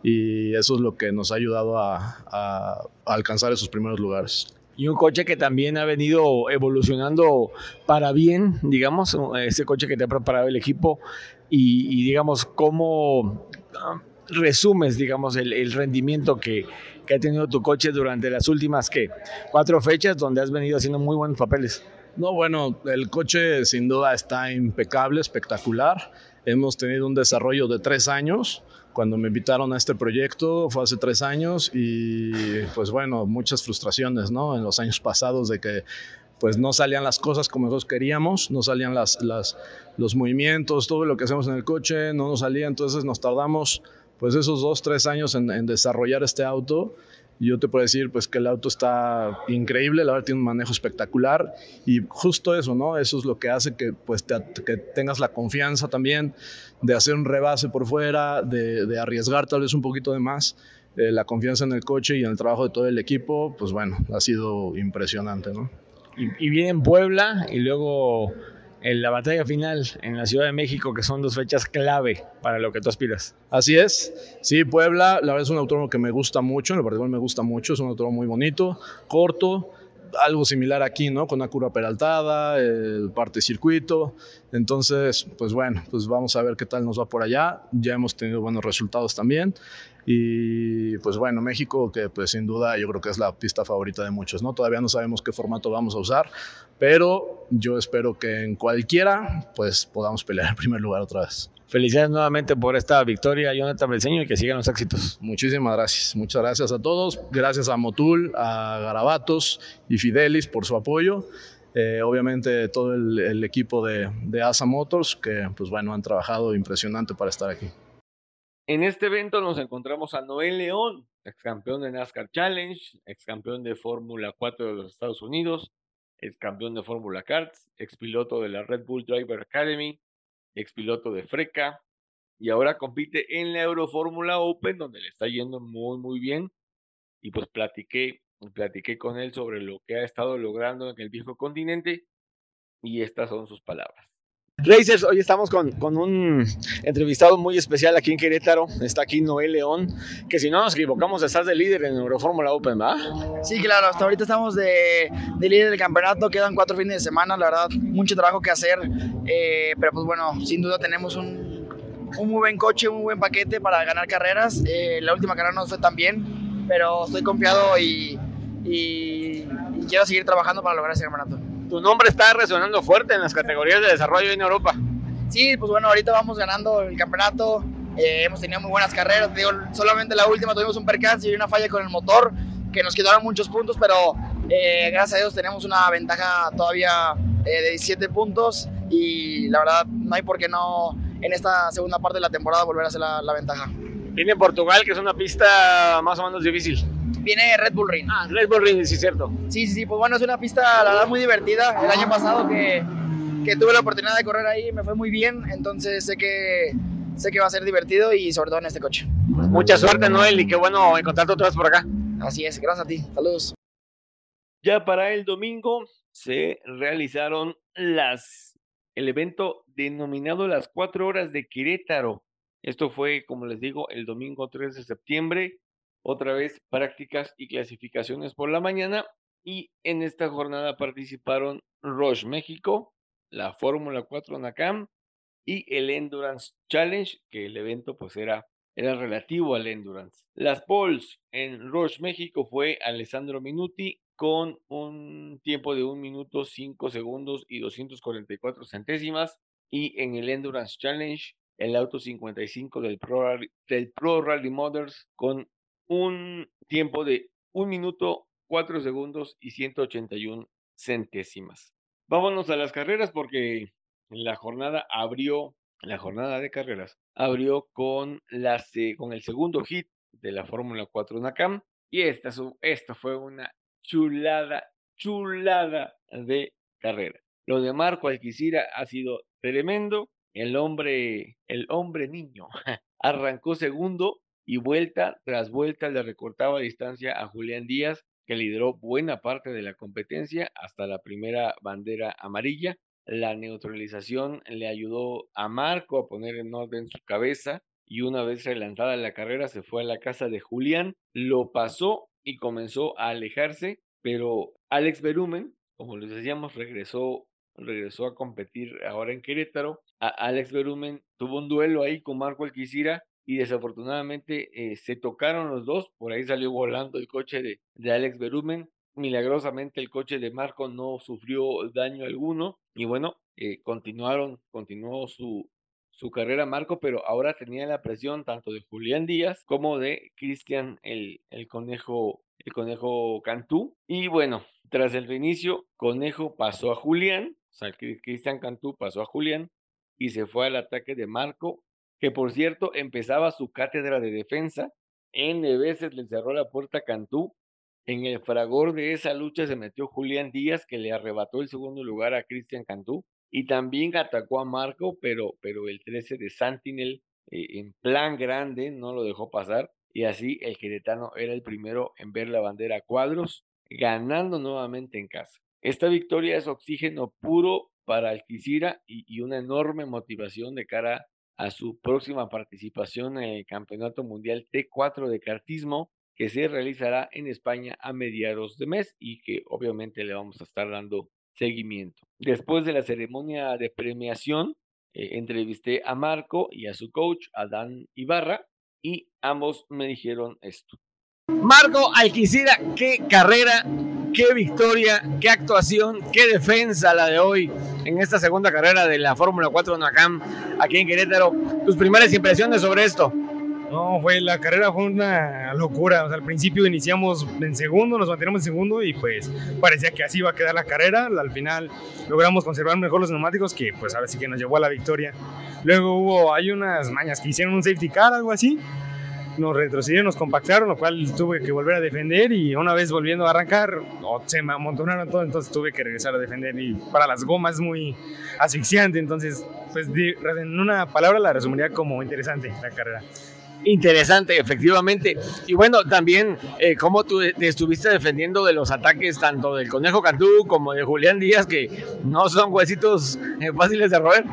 Y eso es lo que nos ha ayudado a, a, alcanzar esos primeros lugares. Y un coche que también ha venido evolucionando para bien, digamos, ese coche que te ha preparado el equipo y, y digamos, cómo ah, resumes, digamos, el, el rendimiento que, que, ha tenido tu coche durante las últimas, ¿qué? Cuatro fechas donde has venido haciendo muy buenos papeles. No, bueno, el coche sin duda está impecable, espectacular. Hemos tenido un desarrollo de tres años. Cuando me invitaron a este proyecto fue hace tres años y pues bueno, muchas frustraciones, ¿no? En los años pasados de que pues no salían las cosas como nosotros queríamos, no salían los movimientos, todo lo que hacemos en el coche no nos salía, entonces nos tardamos pues esos dos, tres años en, desarrollar este auto yo te puedo decir pues que el auto está increíble, la verdad tiene un manejo espectacular y justo eso, ¿no? Eso es lo que hace que pues que tengas la confianza también de hacer un rebase por fuera, de, de arriesgar tal vez un poquito de más. Eh, la confianza en el coche y en el trabajo de todo el equipo, pues bueno, ha sido impresionante, ¿no? Y, viene en Puebla y luego en la batalla final en la Ciudad de México, que son dos fechas clave para lo que tú aspiras. Así es. Sí, Puebla, la verdad es un autódromo que me gusta mucho, en el particular me gusta mucho, es un autódromo muy bonito, corto, algo similar aquí, ¿no? Con una curva peraltada, el parte circuito. Entonces, pues bueno, pues vamos a ver qué tal nos va por allá. Ya hemos tenido buenos resultados también. Y pues bueno, México, que pues sin duda yo creo que es la pista favorita de muchos, ¿no? Todavía no sabemos qué formato vamos a usar, pero yo espero que en cualquiera pues podamos pelear en primer lugar otra vez. Felicidades nuevamente por esta victoria, Jonathan Belceño, y que sigan los éxitos. Muchísimas gracias. Muchas gracias a todos. Gracias a Motul, a Garabatos y Fidelis por su apoyo. Eh, obviamente todo el, el equipo de, de, Asa Motors, que pues bueno, han trabajado impresionante para estar aquí. En este evento nos encontramos a Noel León, ex campeón de NASCAR Challenge, ex campeón de Fórmula 4 de los Estados Unidos, ex campeón de Fórmula Karts, ex piloto de la Red Bull Driver Academy, ex piloto de Freca, y ahora compite en la Eurofórmula Open, donde le está yendo muy, muy bien. Y pues platiqué, platiqué con él sobre lo que ha estado logrando en el viejo continente. y estas son sus palabras. Racers, hoy estamos con, un entrevistado muy especial aquí en Querétaro. Está aquí Noel León, que si no nos equivocamos, estás de líder en Eurofórmula Open, ¿va? Sí, claro, hasta ahorita estamos de, de, líder del campeonato. Quedan cuatro fines de semana, la verdad, mucho trabajo que hacer. Eh, pero pues bueno, sin duda tenemos un, muy buen coche, un muy buen paquete para ganar carreras. Eh, la última carrera no fue tan bien, pero estoy confiado y, y quiero seguir trabajando para lograr ese campeonato tu nombre está resonando fuerte en las categorías de desarrollo en Europa. Sí, pues bueno, ahorita vamos ganando el campeonato. Eh, hemos tenido muy buenas carreras. Digo, solamente la última tuvimos un percance y una falla con el motor que nos quitaron muchos puntos, pero eh, gracias a Dios tenemos una ventaja todavía eh, de 17 puntos y la verdad no hay por qué no en esta segunda parte de la temporada volver a hacer la, la ventaja. Viene en Portugal, que es una pista más o menos difícil viene Red Bull Ring. Ah, Red Bull Ring, sí, cierto. Sí, sí, sí, pues bueno, es una pista, la verdad, muy divertida. El año pasado que, que tuve la oportunidad de correr ahí me fue muy bien, entonces sé que, sé que va a ser divertido y sobre todo en este coche. Mucha suerte, Noel, y qué bueno encontrarte otra vez por acá. Así es, gracias a ti. Saludos. Ya para el domingo se realizaron las el evento denominado las cuatro horas de Querétaro. Esto fue, como les digo, el domingo 3 de septiembre otra vez prácticas y clasificaciones por la mañana y en esta jornada participaron Roche México, la Fórmula 4 NACAM y el Endurance Challenge, que el evento pues era, era relativo al Endurance. Las polls en Roche México fue Alessandro Minuti con un tiempo de 1 minuto 5 segundos y 244 centésimas y en el Endurance Challenge el auto 55 del Pro, del Pro Rally Motors con un tiempo de un minuto, cuatro segundos y 181 centésimas. Vámonos a las carreras porque la jornada abrió, la jornada de carreras abrió con, la, con el segundo hit de la Fórmula 4 NACAM y esta, esta fue una chulada, chulada de carrera. Lo de Marco Alquicira ha sido tremendo. El hombre, el hombre niño, arrancó segundo y vuelta tras vuelta le recortaba distancia a Julián Díaz, que lideró buena parte de la competencia hasta la primera bandera amarilla. La neutralización le ayudó a Marco a poner en orden su cabeza y una vez relanzada la carrera se fue a la casa de Julián, lo pasó y comenzó a alejarse, pero Alex Berumen, como les decíamos, regresó regresó a competir ahora en Querétaro. A Alex Berumen tuvo un duelo ahí con Marco Alquicira y desafortunadamente eh, se tocaron los dos, por ahí salió volando el coche de, de Alex Berumen, milagrosamente el coche de Marco no sufrió daño alguno y bueno, eh, continuaron, continuó su, su carrera Marco, pero ahora tenía la presión tanto de Julián Díaz como de Cristian el, el conejo el conejo Cantú y bueno, tras el reinicio Conejo pasó a Julián, o sea, Cristian Cantú pasó a Julián y se fue al ataque de Marco que por cierto empezaba su cátedra de defensa. N veces le cerró la puerta a Cantú. En el fragor de esa lucha se metió Julián Díaz, que le arrebató el segundo lugar a Cristian Cantú. Y también atacó a Marco, pero, pero el 13 de Santinel, eh, en plan grande, no lo dejó pasar. Y así el queretano era el primero en ver la bandera a cuadros, ganando nuevamente en casa. Esta victoria es oxígeno puro para Alquicira y, y una enorme motivación de cara a su próxima participación en el Campeonato Mundial T4 de Kartismo que se realizará en España a mediados de mes y que obviamente le vamos a estar dando seguimiento. Después de la ceremonia de premiación, eh, entrevisté a Marco y a su coach, Adán Ibarra, y ambos me dijeron esto. Marco Alquicira, qué carrera, qué victoria, qué actuación, qué defensa la de hoy en esta segunda carrera de la Fórmula 4 Nakam aquí en Querétaro. Tus primeras impresiones sobre esto. No, fue la carrera fue una locura. Al principio iniciamos en segundo, nos mantenemos en segundo y pues parecía que así iba a quedar la carrera. Al final logramos conservar mejor los neumáticos que pues ahora sí que nos llevó a la victoria. Luego hubo, hay unas mañas que hicieron un safety car, algo así nos retrocedieron, nos compactaron, lo cual tuve que volver a defender y una vez volviendo a arrancar, se me amontonaron todo, entonces tuve que regresar a defender y para las gomas muy asfixiante, entonces pues en una palabra la resumiría como interesante la carrera. interesante, efectivamente. Y bueno, también eh, cómo tú te estuviste defendiendo de los ataques tanto del Conejo Cantú como de Julián Díaz, que no son huesitos eh, fáciles de roer.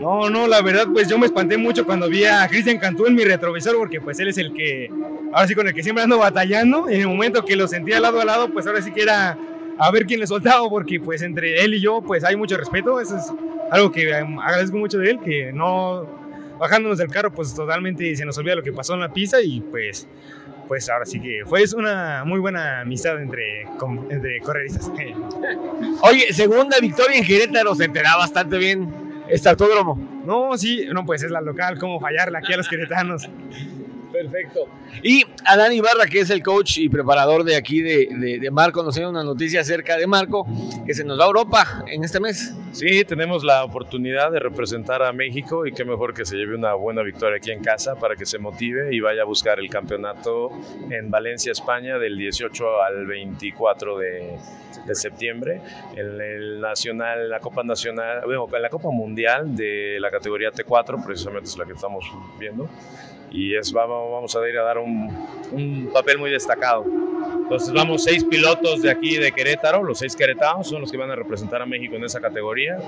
No, no, la verdad, pues yo me espanté mucho cuando vi a Cristian Cantú en mi retrovisor, porque pues él es el que, ahora sí con el que siempre ando batallando, en el momento que lo sentía lado a lado, pues ahora sí que era a ver quién le soltaba, porque pues entre él y yo, pues hay mucho respeto, eso es algo que em, agradezco mucho de él, que no, bajándonos del carro, pues totalmente se nos olvida lo que pasó en la pista, y pues pues ahora sí que fue una muy buena amistad entre, entre correristas. Oye, segunda victoria en Querétaro, se enteraba bastante bien este autódromo. No, sí, no, pues es la local, cómo fallarla aquí a los queretanos. Perfecto. Y Adán Ibarra, que es el coach y preparador de aquí de, de, Marco, nos tiene una noticia acerca de Marco, que se nos va a Europa en este mes. Sí, tenemos la oportunidad de representar a México y qué mejor que se lleve una buena victoria aquí en casa para que se motive y vaya a buscar el campeonato en Valencia, España, del 18 al 24 de, de septiembre, en el nacional, la Copa Nacional, bueno, en la Copa Mundial de la categoría T4, precisamente es la que estamos viendo y es, vamos, vamos a ir a dar un, un, papel muy destacado. Entonces vamos seis pilotos de aquí de Querétaro, los seis queretanos son los que van a representar a México en esa categoría.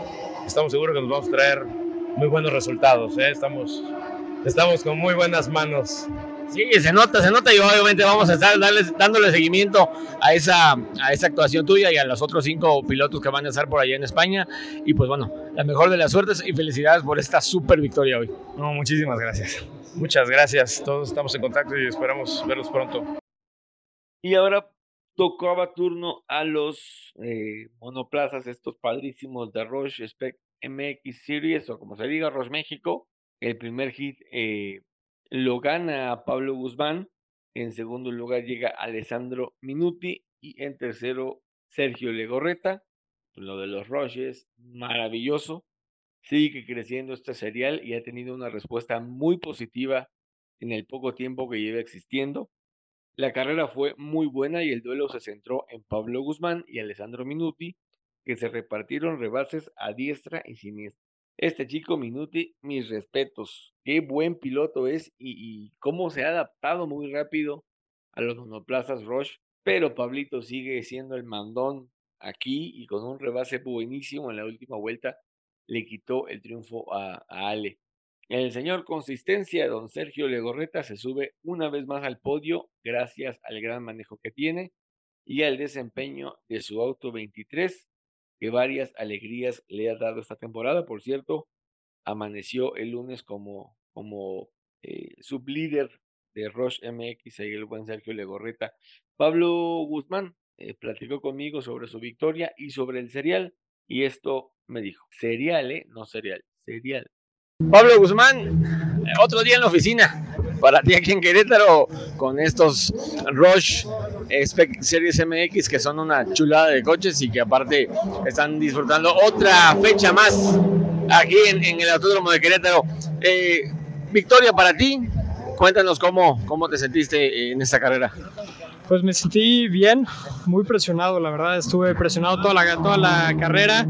Estamos seguros que nos vamos a traer muy buenos resultados, ¿eh? estamos, estamos con muy buenas manos. Sí, se nota, se nota y obviamente vamos a estar dándole seguimiento a esa, a esa actuación tuya y a los otros cinco pilotos que van a estar por allá en España. Y pues bueno, la mejor de las suertes y felicidades por esta super victoria hoy. No, muchísimas gracias. Muchas gracias, todos estamos en contacto y esperamos verlos pronto. Y ahora tocaba turno a los eh, monoplazas, estos padrísimos de Roche Spec MX Series, o como se diga, Roche México. El primer hit eh, lo gana Pablo Guzmán. En segundo lugar llega Alessandro Minuti y en tercero Sergio Legorreta. Lo de los Roches, maravilloso. Sigue creciendo este serial y ha tenido una respuesta muy positiva en el poco tiempo que lleva existiendo. La carrera fue muy buena y el duelo se centró en Pablo Guzmán y Alessandro Minuti, que se repartieron rebases a diestra y siniestra. Este chico Minuti, mis respetos. Qué buen piloto es y, cómo se ha adaptado muy rápido a los monoplazas Roche. Pero Pablito sigue siendo el mandón aquí y con un rebase buenísimo en la última vuelta le quitó el triunfo a, a Ale. El señor Consistencia, don Sergio Legorreta, se sube una vez más al podio gracias al gran manejo que tiene y al desempeño de su auto 23 que varias alegrías le ha dado esta temporada. Por cierto, amaneció el lunes como, como eh, sublíder de Roche MX, ahí el buen Sergio Legorreta. Pablo Guzmán eh, platicó conmigo sobre su victoria y sobre el serial, y esto me dijo, serial, ¿eh? No serial, serial. Pablo Guzmán, otro día en la oficina para ti aquí en Querétaro con estos Rush Series MX que son una chulada de coches y que aparte están disfrutando otra fecha más aquí en, el Autódromo de Querétaro. Eh, victoria para ti, cuéntanos cómo, cómo te sentiste en esta carrera. Pues me sentí bien, muy presionado, la verdad, estuve presionado toda la, toda la carrera.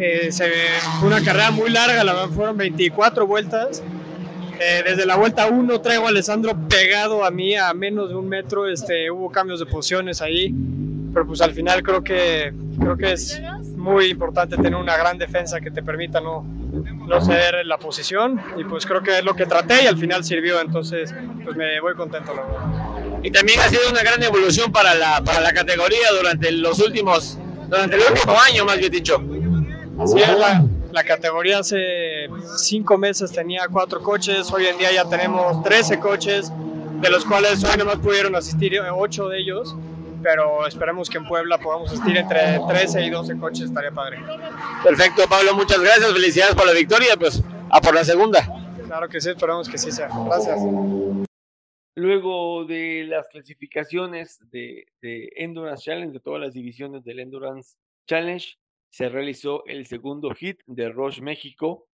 Eh, fue una carrera muy larga, la verdad, fueron 24 vueltas eh, desde la vuelta 1 traigo a Alessandro pegado a mí a menos de un metro. Este, hubo cambios de posiciones ahí, pero pues al final creo que, creo que es muy importante tener una gran defensa que te permita no, no ceder la posición. Y pues creo que es lo que traté y al final sirvió. Entonces, pues me voy contento, la verdad. Y también ha sido una gran evolución para la, para la categoría durante los últimos, durante el último año, más bien dicho. Sí, la, la categoría hace cinco meses tenía cuatro coches, hoy en día ya tenemos 13 coches, de los cuales hoy nomás pudieron asistir ocho de ellos, pero esperemos que en Puebla podamos asistir entre 13 y 12 coches, estaría padre. Perfecto, Pablo, muchas gracias, felicidades por la victoria, pues a por la segunda. Claro que sí, esperamos que sí sea. Gracias. Luego de las clasificaciones de, de Endurance Challenge, de todas las divisiones del Endurance Challenge, se realizó el segundo hit de Roche México,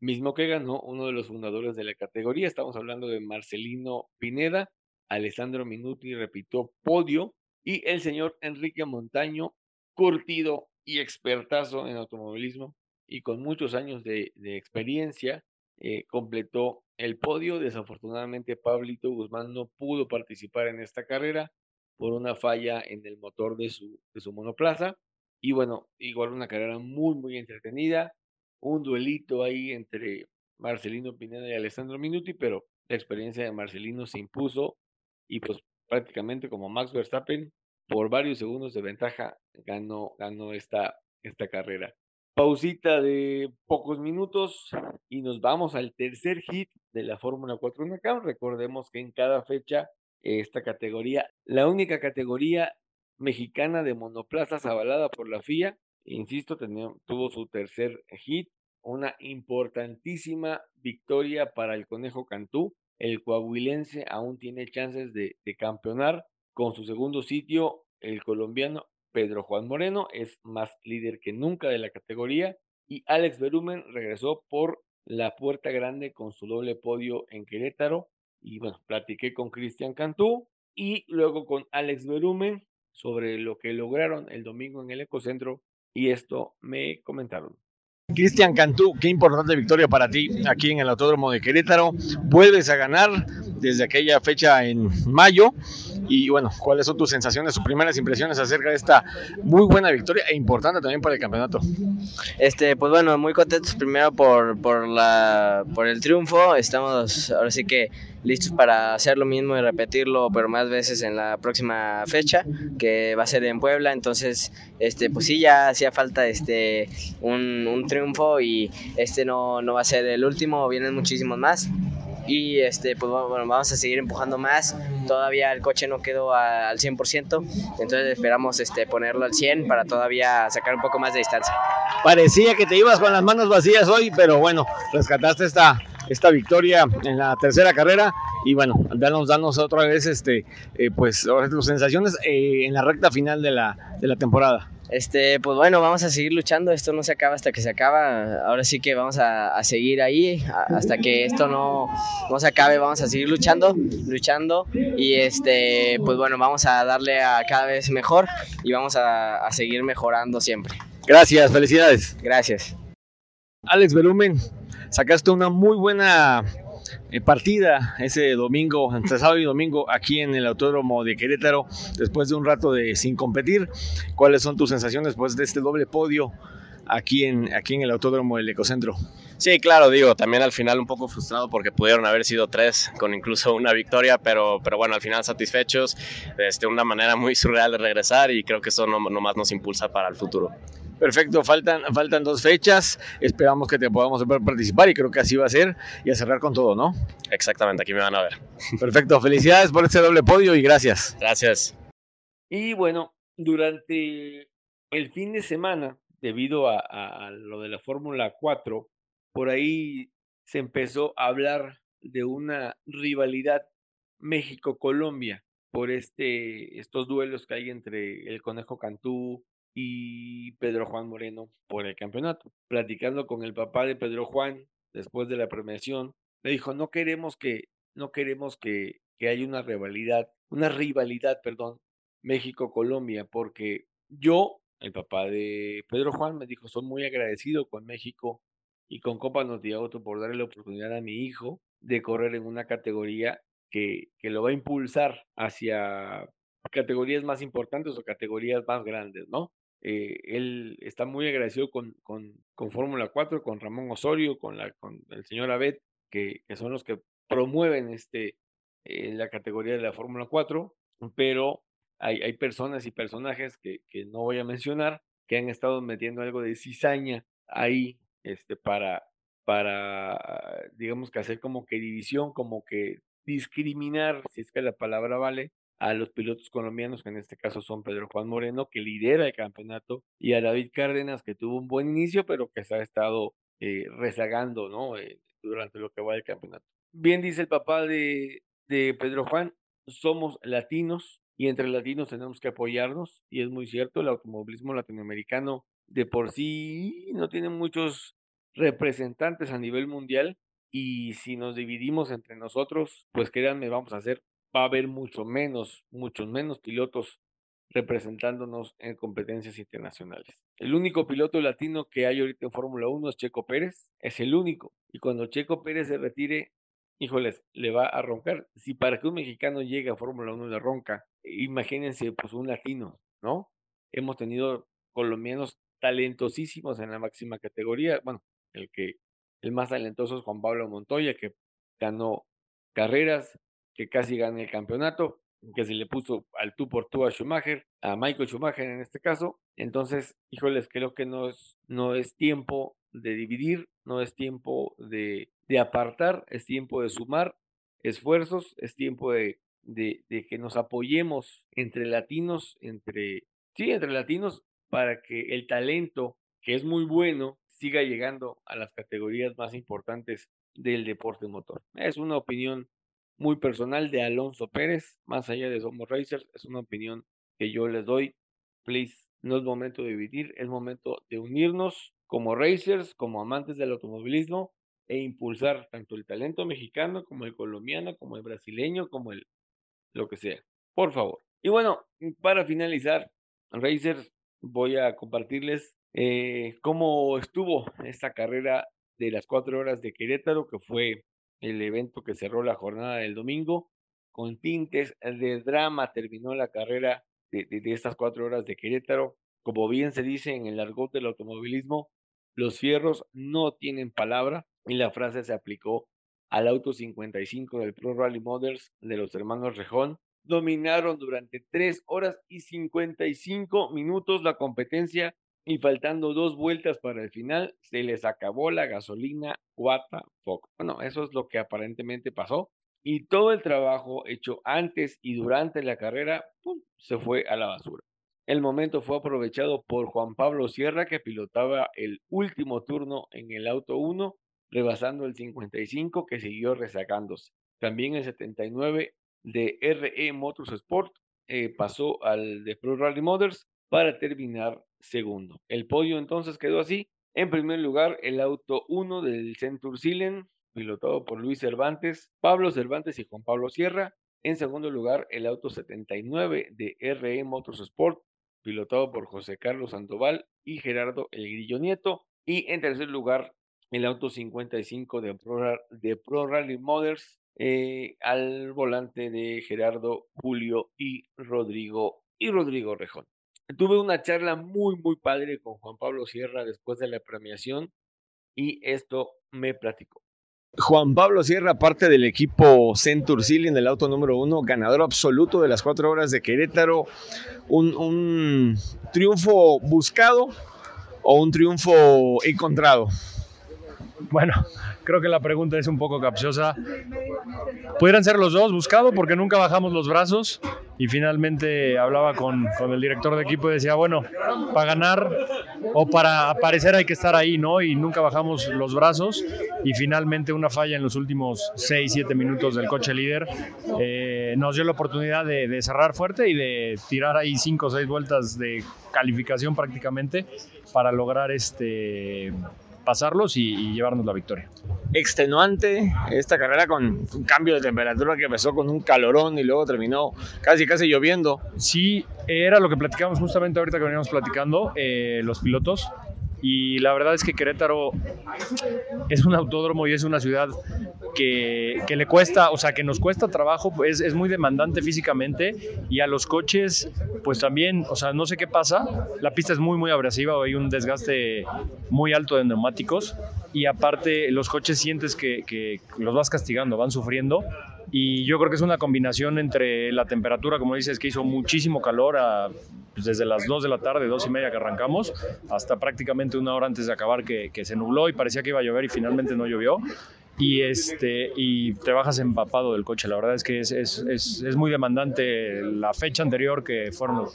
mismo que ganó uno de los fundadores de la categoría. Estamos hablando de Marcelino Pineda, Alessandro Minuti repitió podio y el señor Enrique Montaño, curtido y expertazo en automovilismo y con muchos años de, experiencia eh, completó el podio. Desafortunadamente, Pablito Guzmán no pudo participar en esta carrera por una falla en el motor de su, de su monoplaza. Y bueno, igual una carrera muy, muy entretenida. Un duelito ahí entre Marcelino Pineda y Alessandro Minuti, pero la experiencia de Marcelino se impuso y pues prácticamente como Max Verstappen, por varios segundos de ventaja, ganó, ganó esta, esta carrera. Pausita de pocos minutos y nos vamos al tercer hit de la Fórmula 4 Macao. Recordemos que en cada fecha esta categoría, la única categoría mexicana de monoplazas avalada por la FIA, insisto, tuvo su tercer hit, una importantísima victoria para el Conejo Cantú. El coahuilense aún tiene chances de, de campeonar. Con su segundo sitio, el colombiano Pedro Juan Moreno es más líder que nunca de la categoría y Alex Berumen regresó por la puerta grande con su doble podio en Querétaro. Y bueno, platiqué con Cristian Cantú y luego con Alex Berumen sobre lo que lograron el domingo en el Ecocentro y esto me comentaron. Cristian Cantú, qué importante victoria para ti aquí en el Autódromo de Querétaro. Vuelves a ganar desde aquella fecha en mayo. Y bueno, ¿cuáles son tus sensaciones, tus primeras impresiones acerca de esta muy buena victoria e importante también para el campeonato? Este, pues bueno, muy contentos primero por, por, la, por el triunfo. Estamos ahora sí que listos para hacer lo mismo y repetirlo, pero más veces en la próxima fecha, que va a ser en Puebla. Entonces, este, pues sí, ya hacía falta este, un, un triunfo y este no, no va a ser el último, vienen muchísimos más y este pues vamos a seguir empujando más. Todavía el coche no quedó al 100% entonces esperamos este ponerlo al 100 para todavía sacar un poco más de distancia. Parecía que te ibas con las manos vacías hoy pero bueno rescataste esta esta victoria en la tercera carrera y bueno, danos, danos otra vez este, eh, pues, tus sensaciones eh, en la recta final de la, de la temporada. Este, pues bueno, vamos a seguir luchando, esto no se acaba hasta que se acaba, ahora sí que vamos a, a seguir ahí, hasta que esto no, no, se acabe, vamos a seguir luchando, luchando y este, pues bueno, vamos a darle a cada vez mejor y vamos a, a seguir mejorando siempre. Gracias, felicidades. Gracias. Alex Berumen, sacaste una muy buena eh, partida ese domingo, entre sábado y domingo, aquí en el Autódromo de Querétaro, después de un rato de sin competir. ¿Cuáles son tus sensaciones después de este doble podio aquí en, aquí en el Autódromo del Ecocentro? Sí, claro, digo, también al final un poco frustrado porque pudieron haber sido tres con incluso una victoria, pero, pero bueno, al final satisfechos, este, una manera muy surreal de regresar y creo que eso no, nomás nos impulsa para el futuro. Perfecto, faltan, faltan dos fechas, esperamos que te podamos ver participar y creo que así va a ser y a cerrar con todo, ¿no? Exactamente, aquí me van a ver. Perfecto, felicidades por este doble podio y gracias. Gracias. Y bueno, durante el fin de semana, debido a, a lo de la Fórmula 4, por ahí se empezó a hablar de una rivalidad México-Colombia por este, estos duelos que hay entre el Conejo Cantú y Pedro Juan Moreno por el campeonato. Platicando con el papá de Pedro Juan después de la premiación, le dijo, no queremos que, no queremos que, que haya una rivalidad, una rivalidad, perdón, México-Colombia, porque yo, el papá de Pedro Juan, me dijo, soy muy agradecido con México y con Copa Auto por darle la oportunidad a mi hijo de correr en una categoría que, que lo va a impulsar hacia categorías más importantes o categorías más grandes, ¿no? Eh, él está muy agradecido con, con, con Fórmula 4, con Ramón Osorio, con, la, con el señor que, que son los que promueven este, eh, la categoría de la Fórmula 4, pero hay, hay personas y personajes que, que no voy a mencionar que han estado metiendo algo de cizaña ahí este, para, para, digamos que hacer como que división, como que discriminar, si es que la palabra vale, a los pilotos colombianos, que en este caso son Pedro Juan Moreno, que lidera el campeonato, y a David Cárdenas, que tuvo un buen inicio, pero que se ha estado eh, rezagando, ¿no? Eh, durante lo que va del campeonato. Bien dice el papá de, de Pedro Juan, somos latinos y entre latinos tenemos que apoyarnos, y es muy cierto, el automovilismo latinoamericano de por sí no tiene muchos representantes a nivel mundial, y si nos dividimos entre nosotros, pues créanme, vamos a hacer va a haber mucho menos, muchos menos pilotos representándonos en competencias internacionales. El único piloto latino que hay ahorita en Fórmula 1 es Checo Pérez, es el único. Y cuando Checo Pérez se retire, híjoles, le va a roncar. Si para que un mexicano llegue a Fórmula 1 le ronca, imagínense pues un latino, ¿no? Hemos tenido colombianos talentosísimos en la máxima categoría. Bueno, el que el más talentoso es Juan Pablo Montoya, que ganó carreras, que casi gana el campeonato, que se le puso al tú por tú a Schumacher, a Michael Schumacher en este caso. Entonces, híjoles, creo que no es, no es tiempo de dividir, no es tiempo de, de apartar, es tiempo de sumar esfuerzos, es tiempo de, de, de, que nos apoyemos entre latinos, entre, sí, entre latinos, para que el talento, que es muy bueno, siga llegando a las categorías más importantes del deporte motor. Es una opinión muy personal de Alonso Pérez, más allá de Somos Racers, es una opinión que yo les doy. Please, no es momento de dividir, es momento de unirnos como racers, como amantes del automovilismo e impulsar tanto el talento mexicano como el colombiano, como el brasileño, como el lo que sea. Por favor. Y bueno, para finalizar, racers, voy a compartirles eh, cómo estuvo esta carrera de las cuatro horas de Querétaro, que fue el evento que cerró la jornada del domingo. Con tintes de drama terminó la carrera de, de, estas cuatro horas de Querétaro. Como bien se dice en el argot del automovilismo, los fierros no tienen palabra y la frase se aplicó al auto 55 del Pro Rally Models de los hermanos Rejón. Dominaron durante tres horas y 55 minutos la competencia y faltando dos vueltas para el final, se les acabó la gasolina. What the? Bueno, eso es lo que aparentemente pasó. Y todo el trabajo hecho antes y durante la carrera se fue a la basura. El momento fue aprovechado por Juan Pablo Sierra, que pilotaba el último turno en el auto 1, rebasando el 55, que siguió resacándose. También el 79 de RE Motorsport eh, pasó al de Pro Rally Motors para terminar segundo. El podio entonces quedó así. En primer lugar, el auto 1 del Centur Silen, pilotado por Luis Cervantes, Pablo Cervantes y Juan Pablo Sierra. En segundo lugar, el auto 79 de RE Motorsport, pilotado por José Carlos Sandoval y Gerardo El Grillo Nieto. Y en tercer lugar, el auto 55 de Pro, de Pro Rally Motors, eh, al volante de Gerardo Julio y Rodrigo y Rodrigo Rejón. Tuve una charla muy, muy padre con Juan Pablo Sierra después de la premiación y esto me platicó. Juan Pablo Sierra, parte del equipo Centur en el auto número uno, ganador absoluto de las cuatro horas de Querétaro. Un, un triunfo buscado o un triunfo encontrado. Bueno, creo que la pregunta es un poco capciosa. Pudieran ser los dos, buscado porque nunca bajamos los brazos y finalmente hablaba con, con, el director de equipo y decía, bueno, para ganar o para aparecer hay que estar ahí, ¿no? Y nunca bajamos los brazos y finalmente una falla en los últimos 6, 7 minutos del coche líder eh, nos dio la oportunidad de, cerrar fuerte y de tirar ahí 5 o 6 vueltas de calificación prácticamente para lograr este pasarlos y, y, llevarnos la victoria. Extenuante esta carrera con un cambio de temperatura que empezó con un calorón y luego terminó casi casi lloviendo. Sí, era lo que platicamos justamente ahorita que veníamos platicando eh, los pilotos y la verdad es que Querétaro es un autódromo y es una ciudad que, que le cuesta, o sea, que nos cuesta trabajo, pues es muy demandante físicamente y a los coches, pues también, o sea, no sé qué pasa, la pista es muy, muy abrasiva, hay un desgaste muy alto de neumáticos y aparte los coches sientes que, que los vas castigando, van sufriendo y yo creo que es una combinación entre la temperatura, como dices, que hizo muchísimo calor a, pues desde las 2 de la tarde, 2 y media que arrancamos, hasta prácticamente una hora antes de acabar que, que se nubló y parecía que iba a llover y finalmente no llovió y este y te bajas empapado del coche. La verdad es que es, es, es, es muy demandante. La fecha anterior, que fueron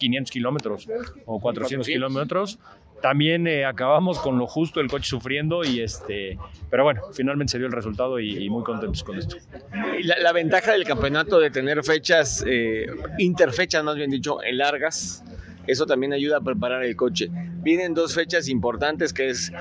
500 kilómetros o 400 kilómetros, también eh, acabamos con lo justo el coche sufriendo y este pero bueno finalmente se dio el resultado y, y muy contentos con esto. La, la, ventaja del campeonato de tener fechas eh, interfechas más bien dicho en largas eso también ayuda a preparar el coche. Vienen dos fechas importantes, que es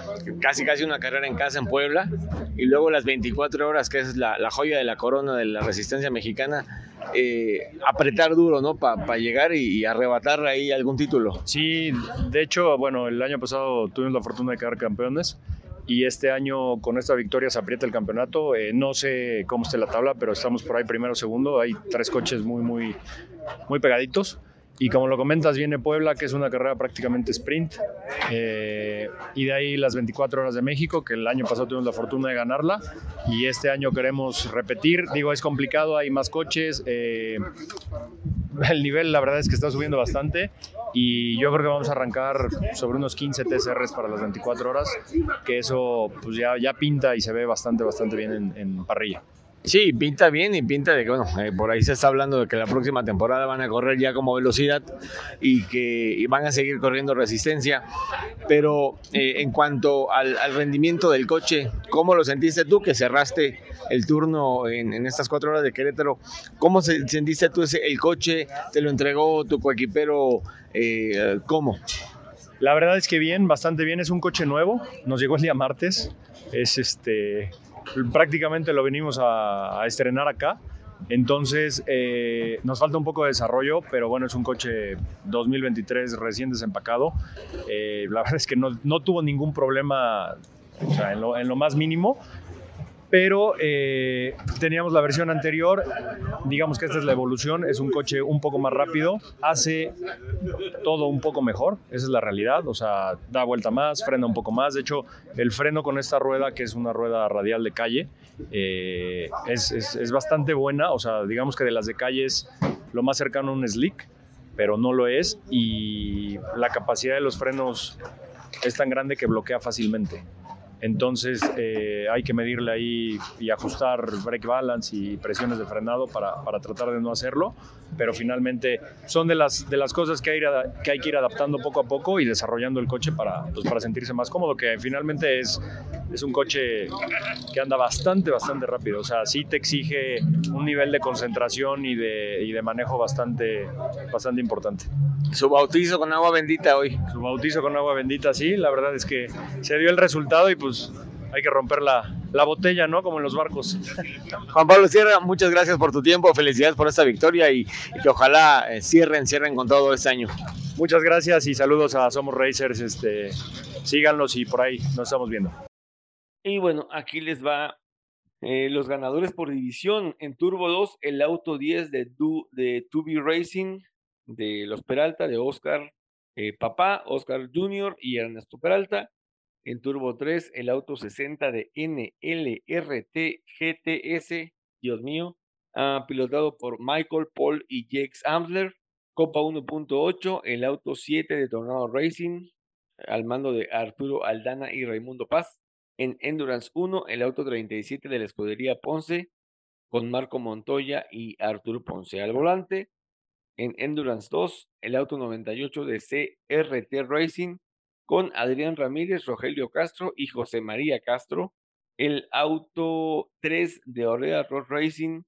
casi casi una carrera en casa en Puebla, y luego las 24 horas, que es la, joya de la corona de la resistencia mexicana, eh, apretar duro, ¿no? Para llegar y, arrebatar ahí algún título. Sí, de hecho, bueno, el año pasado tuvimos la fortuna de quedar campeones y este año con esta victoria se aprieta el campeonato. Eh, no sé cómo esté la tabla, pero estamos por ahí primero, segundo. Hay tres coches muy, muy, muy pegaditos. Y como lo comentas, viene Puebla, que es una carrera prácticamente sprint. Eh, y de ahí las 24 horas de México, que el año pasado tuvimos la fortuna de ganarla. Y este año queremos repetir. Digo, es complicado, hay más coches. Eh, el nivel, la verdad es que está subiendo bastante. Y yo creo que vamos a arrancar sobre unos 15 TCRs para las 24 horas, que eso pues ya, ya pinta y se ve bastante, bastante bien en, en parrilla. Sí, pinta bien y pinta de que, bueno, eh, por ahí se está hablando de que la próxima temporada van a correr ya como velocidad y que van a seguir corriendo resistencia. Pero eh, en cuanto al, rendimiento del coche, ¿cómo lo sentiste tú que cerraste el turno en, estas cuatro horas de Querétaro? ¿Cómo se, sentiste tú ese, el coche? ¿Te lo entregó tu coequipero? Eh, ¿Cómo? La verdad es que bien, bastante bien. Es un coche nuevo. Nos llegó el día martes. Es este prácticamente lo venimos a, estrenar acá. Entonces, eh, nos falta un poco de desarrollo, pero bueno, es un coche 2023 recién desempacado. Eh, la verdad es que no, no tuvo ningún problema lo, en, lo, más mínimo pero eh, teníamos la versión anterior, digamos que esta es la evolución, es un coche un poco más rápido, hace todo un poco mejor, esa es la realidad, o sea, da vuelta más, frena un poco más, de hecho el freno con esta rueda, que es una rueda radial de calle, eh, es, es, bastante buena, o sea, digamos que de las de calle es lo más cercano a un slick, pero no lo es, y la capacidad de los frenos es tan grande que bloquea fácilmente. Entonces eh, hay que medirle ahí y ajustar brake balance y presiones de frenado para, para, tratar de no hacerlo, pero finalmente son de las, de las cosas que hay, que hay que ir adaptando poco a poco y desarrollando el coche para, pues, para sentirse más cómodo, que finalmente es, es un coche que anda bastante, bastante rápido, o sea, sí te exige un nivel de concentración y de, y de manejo bastante, bastante importante. Su bautizo con agua bendita hoy. Su bautizo con agua bendita, sí, la verdad es que se dio el resultado y pues hay que romper la, la, botella, ¿no? Como en los barcos. Juan Pablo Sierra, muchas gracias por tu tiempo, felicidades por esta victoria y, que ojalá eh, cierren, cierren con todo este año. Muchas gracias y saludos a Somos Racers, este, síganlos y por ahí nos estamos viendo. Y bueno, aquí les va eh, los ganadores por división. En Turbo 2, el auto 10 de, du, de Tubi Racing, de los Peralta, de Oscar eh, Papá, Oscar Junior y Ernesto Peralta. En Turbo 3, el auto 60 de NLRT GTS, Dios mío, ah, pilotado por Michael Paul y Jake Amsler. Copa 1.8, el auto 7 de Tornado Racing, al mando de Arturo Aldana y Raimundo Paz. En Endurance 1, el auto 37 de la escudería Ponce, con Marco Montoya y Arturo Ponce al volante. En Endurance 2, el auto 98 de CRT Racing, con Adrián Ramírez, Rogelio Castro y José María Castro. El auto 3 de Orea Road Racing,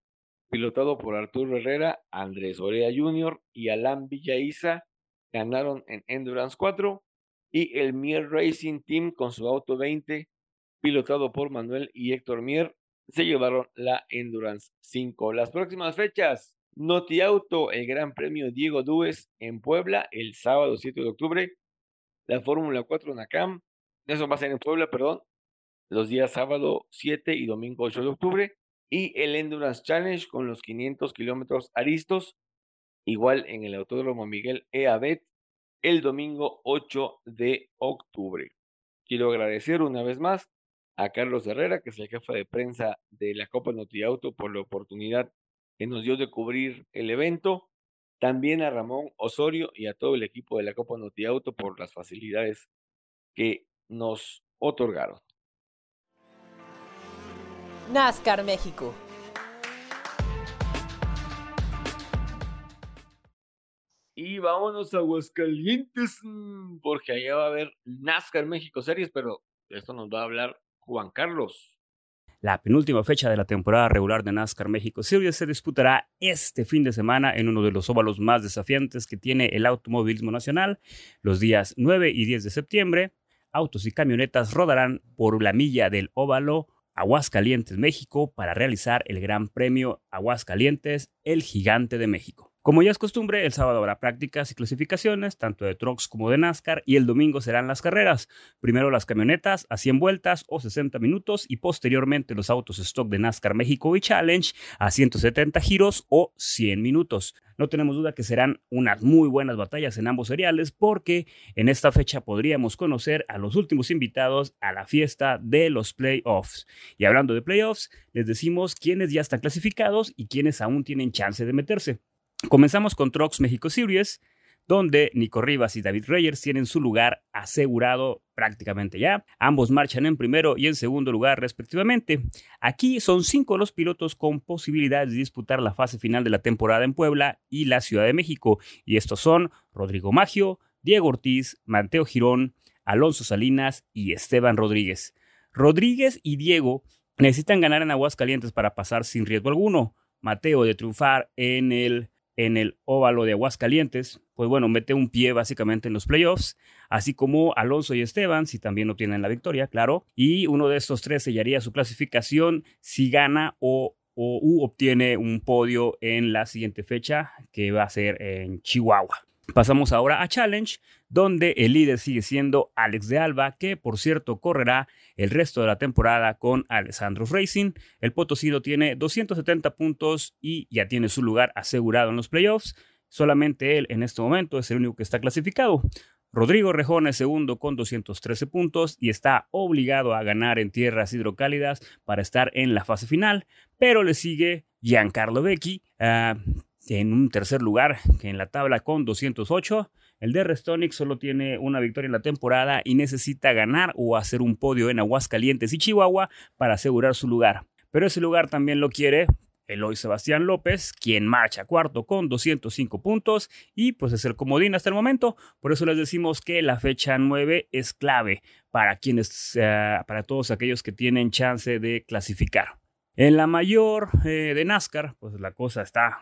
pilotado por Arturo Herrera, Andrés Orea Jr. y Alan Villaiza, ganaron en Endurance 4. Y el Mier Racing Team con su auto 20, pilotado por Manuel y Héctor Mier, se llevaron la Endurance 5. Las próximas fechas, Noti Auto, el Gran Premio Diego Dues en Puebla, el sábado 7 de octubre, la Fórmula 4 NACAM. Eso va a ser en Puebla, perdón, los días sábado 7 y domingo 8 de octubre. Y el Endurance Challenge con los 500 kilómetros aristos, igual en el Autódromo Miguel Eabet, el domingo 8 de octubre. Quiero agradecer una vez más a Carlos Herrera, que es el jefe de prensa de la Copa Auto, por la oportunidad que nos dio de cubrir el evento. También a Ramón Osorio y a todo el equipo de la Copa Auto por las facilidades que nos otorgaron. NASCAR México. Y vámonos a Aguascalientes, mm, porque allá va a haber NASCAR México Series, pero de esto nos va a hablar Juan Carlos. La penúltima fecha de la temporada regular de NASCAR México Series se disputará este fin de semana en uno de los óvalos más desafiantes que tiene el automovilismo nacional. Los días 9 y 10 de septiembre, autos y camionetas rodarán por la milla del óvalo Aguascalientes, México, para realizar el Gran Premio Aguascalientes, el Gigante de México. Como ya es costumbre, el sábado habrá prácticas y clasificaciones, tanto de trucks como de NASCAR, y el domingo serán las carreras. Primero las camionetas a 100 vueltas o 60 minutos y posteriormente los autos stock de NASCAR México y Challenge a 170 giros o 100 minutos. No tenemos duda que serán unas muy buenas batallas en ambos seriales porque en esta fecha podríamos conocer a los últimos invitados a la fiesta de los playoffs. Y hablando de playoffs, les decimos quiénes ya están clasificados y quiénes aún tienen chance de meterse. Comenzamos con Trucks México Series, donde Nico Rivas y David Reyers tienen su lugar asegurado prácticamente ya. Ambos marchan en primero y en segundo lugar respectivamente. Aquí son cinco los pilotos con posibilidades de disputar la fase final de la temporada en Puebla y la Ciudad de México. Y estos son Rodrigo Maggio, Diego Ortiz, Mateo Girón, Alonso Salinas y Esteban Rodríguez. Rodríguez y Diego necesitan ganar en Aguascalientes para pasar sin riesgo alguno. Mateo de triunfar en el en el óvalo de Aguascalientes, pues bueno, mete un pie básicamente en los playoffs, así como Alonso y Esteban, si también obtienen la victoria, claro, y uno de estos tres sellaría su clasificación si gana o, o obtiene un podio en la siguiente fecha, que va a ser en Chihuahua. Pasamos ahora a Challenge, donde el líder sigue siendo Alex de Alba, que por cierto correrá el resto de la temporada con Alessandro Racing. El Potosino tiene 270 puntos y ya tiene su lugar asegurado en los playoffs. Solamente él en este momento es el único que está clasificado. Rodrigo Rejón es segundo con 213 puntos y está obligado a ganar en tierras hidrocálidas para estar en la fase final, pero le sigue Giancarlo Becchi, ah, en un tercer lugar que en la tabla con 208. El de Restonic solo tiene una victoria en la temporada y necesita ganar o hacer un podio en Aguascalientes y Chihuahua para asegurar su lugar. Pero ese lugar también lo quiere Eloy Sebastián López, quien marcha cuarto con 205 puntos y pues es el comodín hasta el momento. Por eso les decimos que la fecha 9 es clave para quienes, eh, para todos aquellos que tienen chance de clasificar. En la mayor eh, de NASCAR, pues la cosa está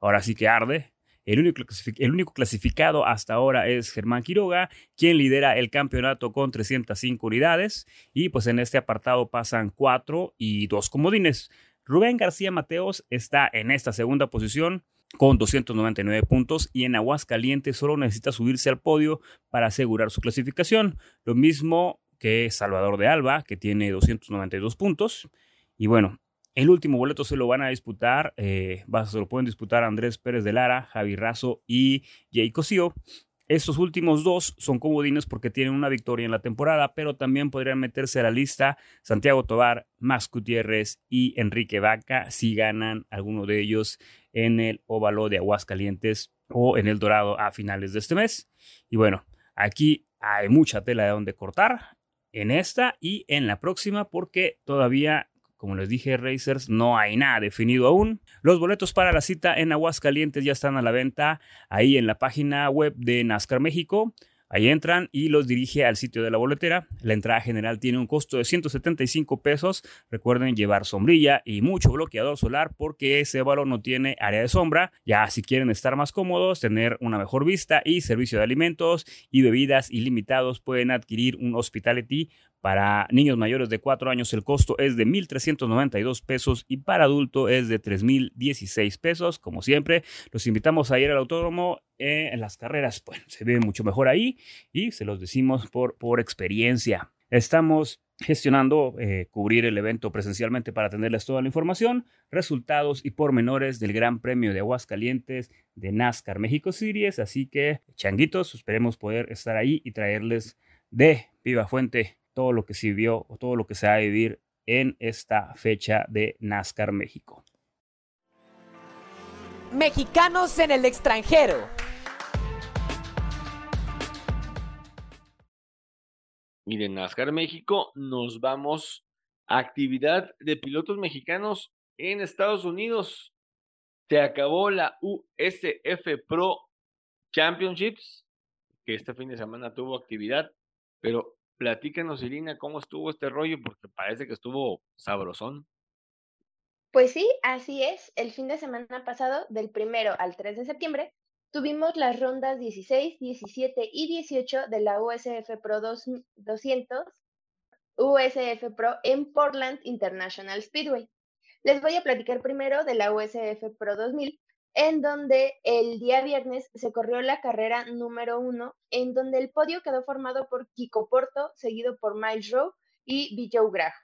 ahora sí que arde. El único, clasificado hasta ahora es Germán Quiroga, quien lidera el campeonato con 305 unidades. Y pues en este apartado pasan cuatro y dos comodines. Rubén García Mateos está en esta segunda posición con 299 puntos y en Aguascalientes solo necesita subirse al podio para asegurar su clasificación. Lo mismo que Salvador de Alba, que tiene 292 puntos. Y bueno, el último boleto se lo van a disputar, eh, se lo pueden disputar Andrés Pérez de Lara, Javi Razo y Jay Cosío. Estos últimos dos son comodines porque tienen una victoria en la temporada, pero también podrían meterse a la lista Santiago Tobar, Max Gutiérrez y Enrique Vaca si ganan alguno de ellos en el óvalo de Aguascalientes o en el Dorado a finales de este mes. Y bueno, aquí hay mucha tela de donde cortar en esta y en la próxima porque todavía como les dije, Racers, no hay nada definido aún. Los boletos para la cita en Aguascalientes ya están a la venta ahí en la página web de NASCAR México. Ahí entran y los dirige al sitio de la boletera. La entrada general tiene un costo de 175 pesos. Recuerden llevar sombrilla y mucho bloqueador solar porque ese balón no tiene área de sombra. Ya si quieren estar más cómodos, tener una mejor vista y servicio de alimentos y bebidas ilimitados, pueden adquirir un Hospitality para niños mayores de 4 años el costo es de 1.392 pesos y para adulto es de 3.016 pesos. Como siempre, los invitamos a ir al autódromo eh, en las carreras. Bueno, se ve mucho mejor ahí y se los decimos por, por experiencia. Estamos gestionando eh, cubrir el evento presencialmente para tenerles toda la información, resultados y pormenores del Gran Premio de Aguascalientes de NASCAR México Series. Así que, changuitos, esperemos poder estar ahí y traerles de viva fuente todo lo que sirvió o todo lo que se va a vivir en esta fecha de NASCAR México. Mexicanos en el extranjero. Y de NASCAR México nos vamos a actividad de pilotos mexicanos en Estados Unidos. Se acabó la USF Pro Championships, que este fin de semana tuvo actividad, pero platícanos, Irina, cómo estuvo este rollo, porque parece que estuvo sabrosón. Pues sí, así es. El fin de semana pasado, del primero al 3 de septiembre, tuvimos las rondas 16, 17 y 18 de la USF Pro 200, USF Pro en Portland International Speedway. Les voy a platicar primero de la USF Pro 2000, en donde el día viernes se corrió la carrera número uno, en donde el podio quedó formado por Kiko Porto, seguido por Miles Rowe y Bijou Graj.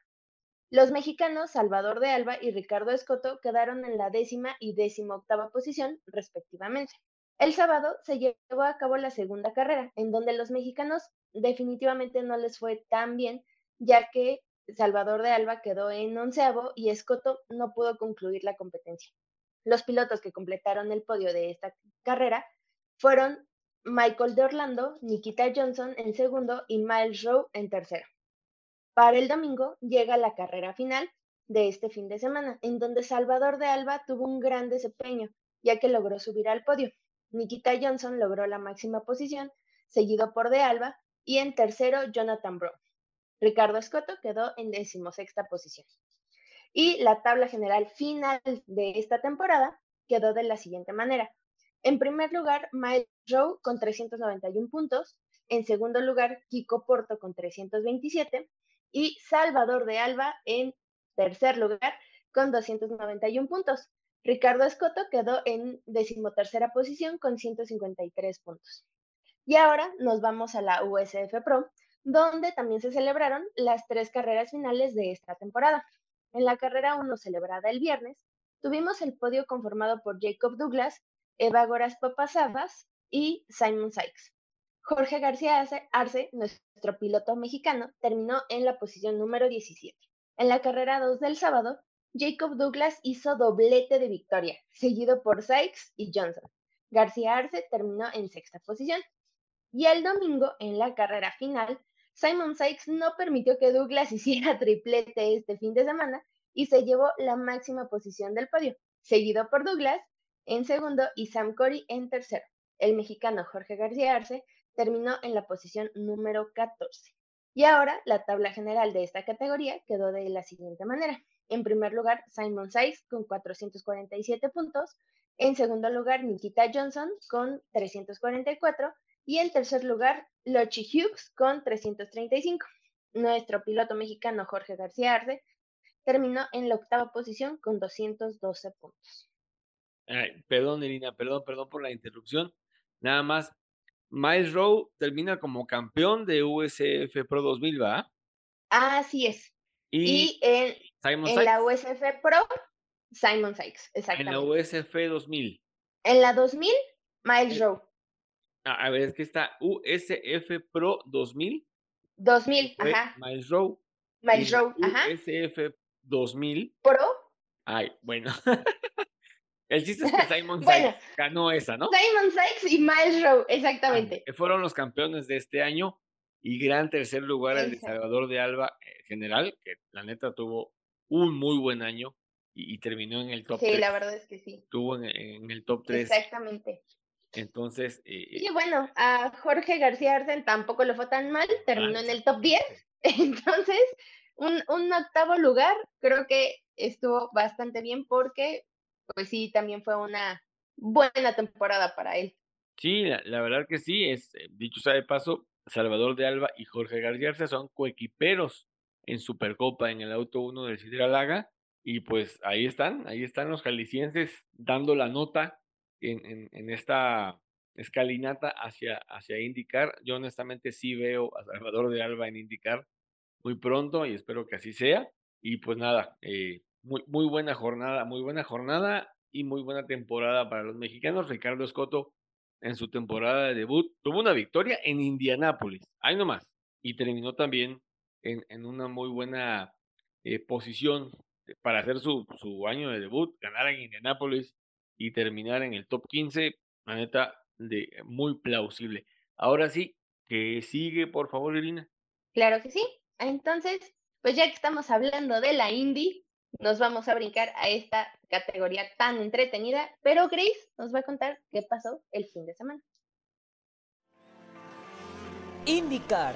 Los mexicanos Salvador de Alba y Ricardo Escoto quedaron en la décima y décima octava posición, respectivamente. El sábado se llevó a cabo la segunda carrera, en donde los mexicanos definitivamente no les fue tan bien, ya que Salvador de Alba quedó en onceavo y Escoto no pudo concluir la competencia. Los pilotos que completaron el podio de esta carrera fueron Michael de Orlando, Nikita Johnson en segundo y Miles Rowe en tercero. Para el domingo llega la carrera final de este fin de semana, en donde Salvador de Alba tuvo un gran desempeño, ya que logró subir al podio. Nikita Johnson logró la máxima posición, seguido por De Alba, y en tercero Jonathan Brown. Ricardo Escoto quedó en decimosexta posición. Y la tabla general final de esta temporada quedó de la siguiente manera. En primer lugar, Miles Rowe con 391 puntos. En segundo lugar, Kiko Porto con 327. Y Salvador de Alba en tercer lugar con 291 puntos. Ricardo Escoto quedó en decimotercera posición con 153 puntos. Y ahora nos vamos a la USF Pro, donde también se celebraron las tres carreras finales de esta temporada. En la carrera 1 celebrada el viernes, tuvimos el podio conformado por Jacob Douglas, Eva Goras Papasabas y Simon Sykes. Jorge García Arce, nuestro piloto mexicano, terminó en la posición número 17. En la carrera 2 del sábado, Jacob Douglas hizo doblete de victoria, seguido por Sykes y Johnson. García Arce terminó en sexta posición. Y el domingo, en la carrera final, Simon Sykes no permitió que Douglas hiciera triplete este fin de semana y se llevó la máxima posición del podio, seguido por Douglas en segundo y Sam Corey en tercero. El mexicano Jorge García Arce terminó en la posición número 14. Y ahora la tabla general de esta categoría quedó de la siguiente manera. En primer lugar, Simon Sykes con 447 puntos. En segundo lugar, Nikita Johnson con 344 y en tercer lugar, Lochi Hughes con 335. Nuestro piloto mexicano Jorge García Arce terminó en la octava posición con 212 puntos. perdón, Irina, perdón, perdón por la interrupción. Nada más, Miles Rowe termina como campeón de USF Pro 2000, ¿va? Así es. Y, en, la USF Pro, Simon Sykes, exactamente. En la USF 2000. En la 2000, Miles Rowe. A ver, es que está USF Pro 2000. 2000, ajá. Miles Rowe. Miles Rowe, ajá. USF 2000. Pro. Ay, bueno. El chiste es que Simon Sykes ganó esa, ¿no? Simon Sykes y Miles Rowe, exactamente. fueron los campeones de este año y gran tercer lugar el de Salvador de Alba eh, general, que la neta tuvo un muy buen año y, terminó en el top 3. Sí, la verdad es que sí. Estuvo en, el top 3. Exactamente. Entonces. Eh, y bueno, a Jorge García Arcen tampoco lo fue tan mal, terminó en el top 10. Entonces, un, un, octavo lugar creo que estuvo bastante bien porque, pues sí, también fue una buena temporada para él. Sí, la, verdad que sí, es eh, dicho sea de paso, Salvador de Alba y Jorge García Arce son coequiperos en Supercopa en el auto 1 del Sidra Laga. Y pues ahí están, ahí están los jaliscienses dando la nota en, en, esta escalinata hacia, hacia indicar. Yo honestamente sí veo a Salvador de Alba en indicar muy pronto y espero que así sea. Y pues nada, eh, muy, muy buena jornada, muy buena jornada y muy buena temporada para los mexicanos. Ricardo Escoto en su temporada de debut tuvo una victoria en Indianápolis, ahí nomás, y terminó también en, en una muy buena eh, posición para hacer su, su año de debut, ganar en Indianápolis y terminar en el top 15, la neta, de muy plausible. Ahora sí, que sigue, por favor, Irina. Claro que sí. Entonces, pues ya que estamos hablando de la indie, nos vamos a brincar a esta categoría tan entretenida, pero Grace nos va a contar qué pasó el fin de semana. IndyCar.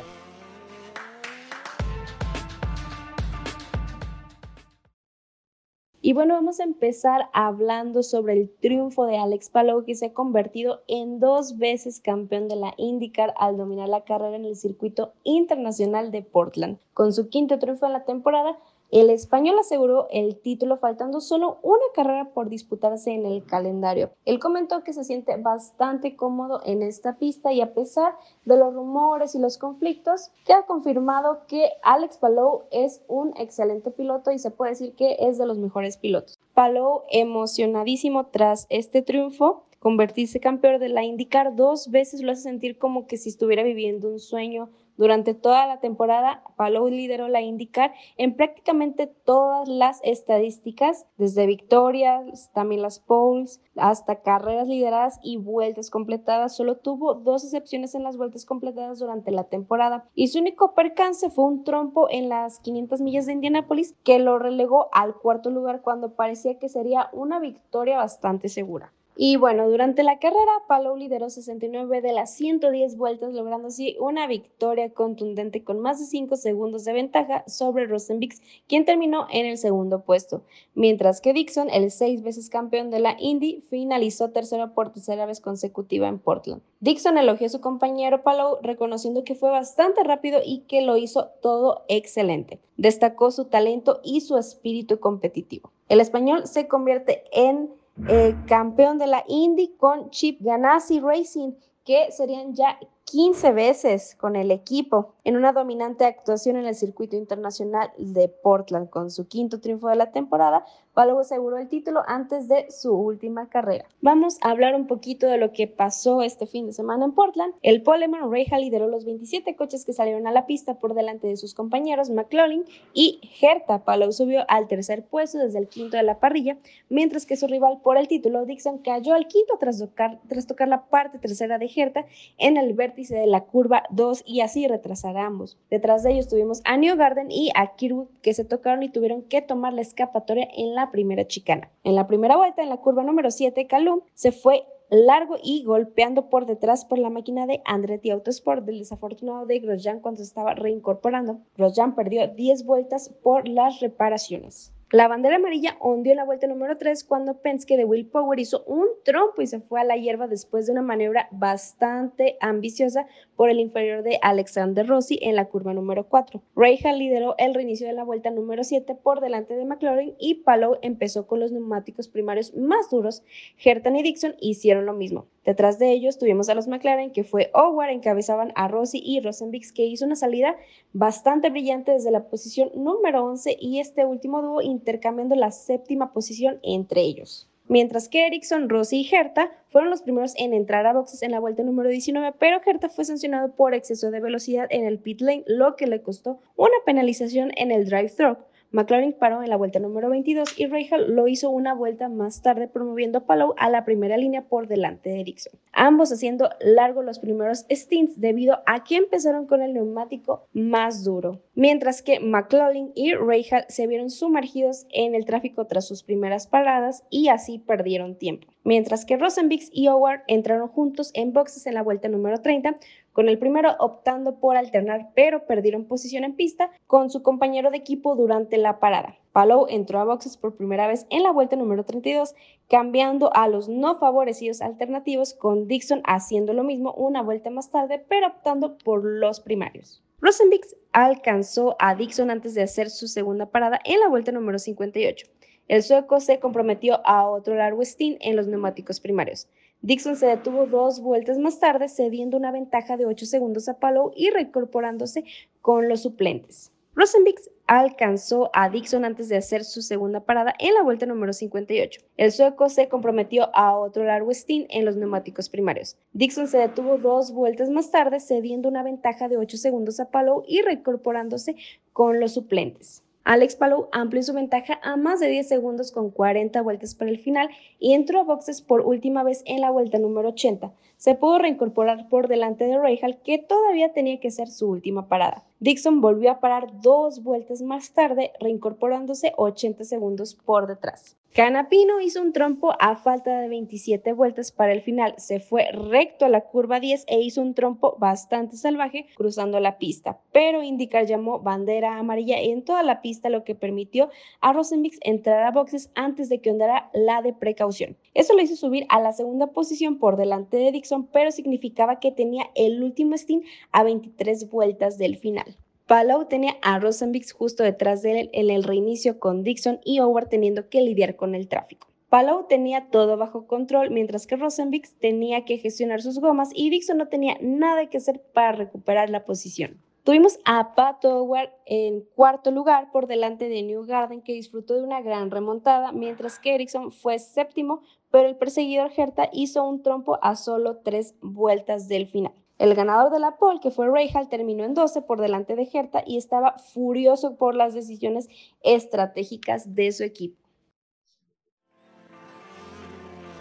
Y bueno, vamos a empezar hablando sobre el triunfo de Alex Palou, que se ha convertido en dos veces campeón de la IndyCar al dominar la carrera en el circuito internacional de Portland. Con su quinto triunfo en la temporada, el español aseguró el título faltando solo una carrera por disputarse en el calendario. Él comentó que se siente bastante cómodo en esta pista y a pesar de los rumores y los conflictos, queda confirmado que Alex Palou es un excelente piloto y se puede decir que es de los mejores pilotos. Palou emocionadísimo tras este triunfo convertirse campeón de la IndyCar dos veces lo hace sentir como que si estuviera viviendo un sueño, durante toda la temporada, Palou lideró la IndyCar en prácticamente todas las estadísticas, desde victorias, también las poles, hasta carreras lideradas y vueltas completadas. Solo tuvo dos excepciones en las vueltas completadas durante la temporada y su único percance fue un trompo en las 500 millas de Indianápolis que lo relegó al cuarto lugar cuando parecía que sería una victoria bastante segura. Y bueno, durante la carrera, Palou lideró 69 de las 110 vueltas, logrando así una victoria contundente con más de 5 segundos de ventaja sobre Rosenbix, quien terminó en el segundo puesto, mientras que Dixon, el seis veces campeón de la Indy, finalizó tercero por tercera vez consecutiva en Portland. Dixon elogió a su compañero Palou, reconociendo que fue bastante rápido y que lo hizo todo excelente. Destacó su talento y su espíritu competitivo. El español se convierte en eh, campeón de la Indy con Chip Ganassi Racing, que serían ya 15 veces con el equipo en una dominante actuación en el circuito internacional de Portland. Con su quinto triunfo de la temporada, Palou aseguró el título antes de su última carrera. Vamos a hablar un poquito de lo que pasó este fin de semana en Portland. El Poleman Reja lideró los 27 coches que salieron a la pista por delante de sus compañeros McLaughlin y Herta. Palou subió al tercer puesto desde el quinto de la parrilla, mientras que su rival por el título, Dixon, cayó al quinto tras tocar, tras tocar la parte tercera de Herta en el vértice de la curva 2 y así retrasar a ambos. Detrás de ellos tuvimos a New Garden y a Kirwood que se tocaron y tuvieron que tomar la escapatoria en la primera chicana. En la primera vuelta, en la curva número 7, Calum se fue largo y golpeando por detrás por la máquina de Andretti Autosport del desafortunado de Grosjean cuando se estaba reincorporando. Grosjean perdió 10 vueltas por las reparaciones. La bandera amarilla ondeó en la vuelta número 3 cuando Penske de Will Power hizo un trompo y se fue a la hierba después de una maniobra bastante ambiciosa por el inferior de Alexander Rossi en la curva número 4. Rahal lideró el reinicio de la vuelta número 7 por delante de McLaren y Palou empezó con los neumáticos primarios más duros. Hertan y Dixon hicieron lo mismo. Detrás de ellos tuvimos a los McLaren, que fue Howard, encabezaban a Rossi y Rosenbix, que hizo una salida bastante brillante desde la posición número 11 y este último dúo intercambiando la séptima posición entre ellos. Mientras que Ericsson, Rossi y Herta fueron los primeros en entrar a boxes en la vuelta número 19, pero Herta fue sancionado por exceso de velocidad en el pit lane, lo que le costó una penalización en el drive-thru. McLaren paró en la vuelta número 22 y Rahal lo hizo una vuelta más tarde promoviendo a Palou a la primera línea por delante de Ericsson. Ambos haciendo largo los primeros stints debido a que empezaron con el neumático más duro, mientras que McLaughlin y Rahal se vieron sumergidos en el tráfico tras sus primeras paradas y así perdieron tiempo. Mientras que Rosenbix y Howard entraron juntos en boxes en la vuelta número 30, con el primero optando por alternar, pero perdieron posición en pista con su compañero de equipo durante la parada. Palou entró a boxes por primera vez en la vuelta número 32, cambiando a los no favorecidos alternativos, con Dixon haciendo lo mismo una vuelta más tarde, pero optando por los primarios. Rosenbix alcanzó a Dixon antes de hacer su segunda parada en la vuelta número 58. El sueco se comprometió a otro largo stint en los neumáticos primarios. Dixon se detuvo dos vueltas más tarde, cediendo una ventaja de 8 segundos a Palou y reincorporándose con los suplentes. Rosenbix alcanzó a Dixon antes de hacer su segunda parada en la vuelta número 58. El sueco se comprometió a otro largo stint en los neumáticos primarios. Dixon se detuvo dos vueltas más tarde, cediendo una ventaja de 8 segundos a Palou y reincorporándose con los suplentes. Alex Palou amplió su ventaja a más de 10 segundos con 40 vueltas para el final y entró a boxes por última vez en la vuelta número 80. Se pudo reincorporar por delante de Rahal, que todavía tenía que ser su última parada. Dixon volvió a parar dos vueltas más tarde, reincorporándose 80 segundos por detrás. Canapino hizo un trompo a falta de 27 vueltas para el final. Se fue recto a la curva 10 e hizo un trompo bastante salvaje cruzando la pista, pero IndyCar llamó bandera amarilla en toda la pista, lo que permitió a Rosenbix entrar a boxes antes de que ondara la de precaución. Eso lo hizo subir a la segunda posición por delante de Dixon, pero significaba que tenía el último stint a 23 vueltas del final. Palou tenía a Rosenbix justo detrás de él en el reinicio con Dixon y Howard teniendo que lidiar con el tráfico. Palou tenía todo bajo control, mientras que Rosenbix tenía que gestionar sus gomas y Dixon no tenía nada que hacer para recuperar la posición. Tuvimos a Pat Howard en cuarto lugar por delante de New Garden, que disfrutó de una gran remontada, mientras que Ericsson fue séptimo, pero el perseguidor Herta hizo un trompo a solo tres vueltas del final. El ganador de la pole, que fue Rahal, terminó en 12 por delante de Herta y estaba furioso por las decisiones estratégicas de su equipo.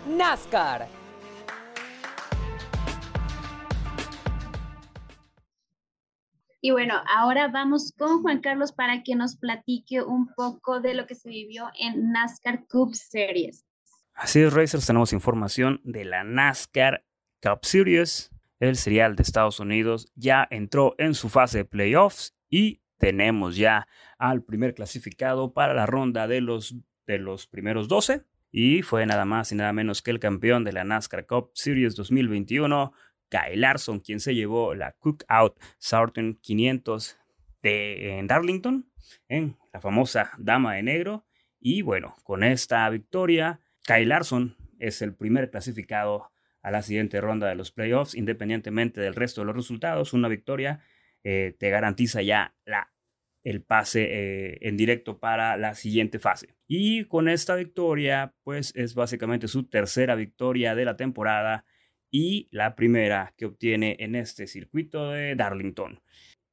NASCAR. Y bueno, ahora vamos con Juan Carlos para que nos platique un poco de lo que se vivió en NASCAR Cup Series. Así es, Racers, tenemos información de la NASCAR Cup Series el serial de Estados Unidos ya entró en su fase de playoffs y tenemos ya al primer clasificado para la ronda de los, de los primeros 12 y fue nada más y nada menos que el campeón de la NASCAR Cup Series 2021, Kyle Larson, quien se llevó la Cookout Southern 500 de, en Darlington, en la famosa Dama de Negro. Y bueno, con esta victoria, Kyle Larson es el primer clasificado a la siguiente ronda de los playoffs, independientemente del resto de los resultados. Una victoria eh, te garantiza ya la, el pase eh, en directo para la siguiente fase. Y con esta victoria, pues es básicamente su tercera victoria de la temporada y la primera que obtiene en este circuito de Darlington.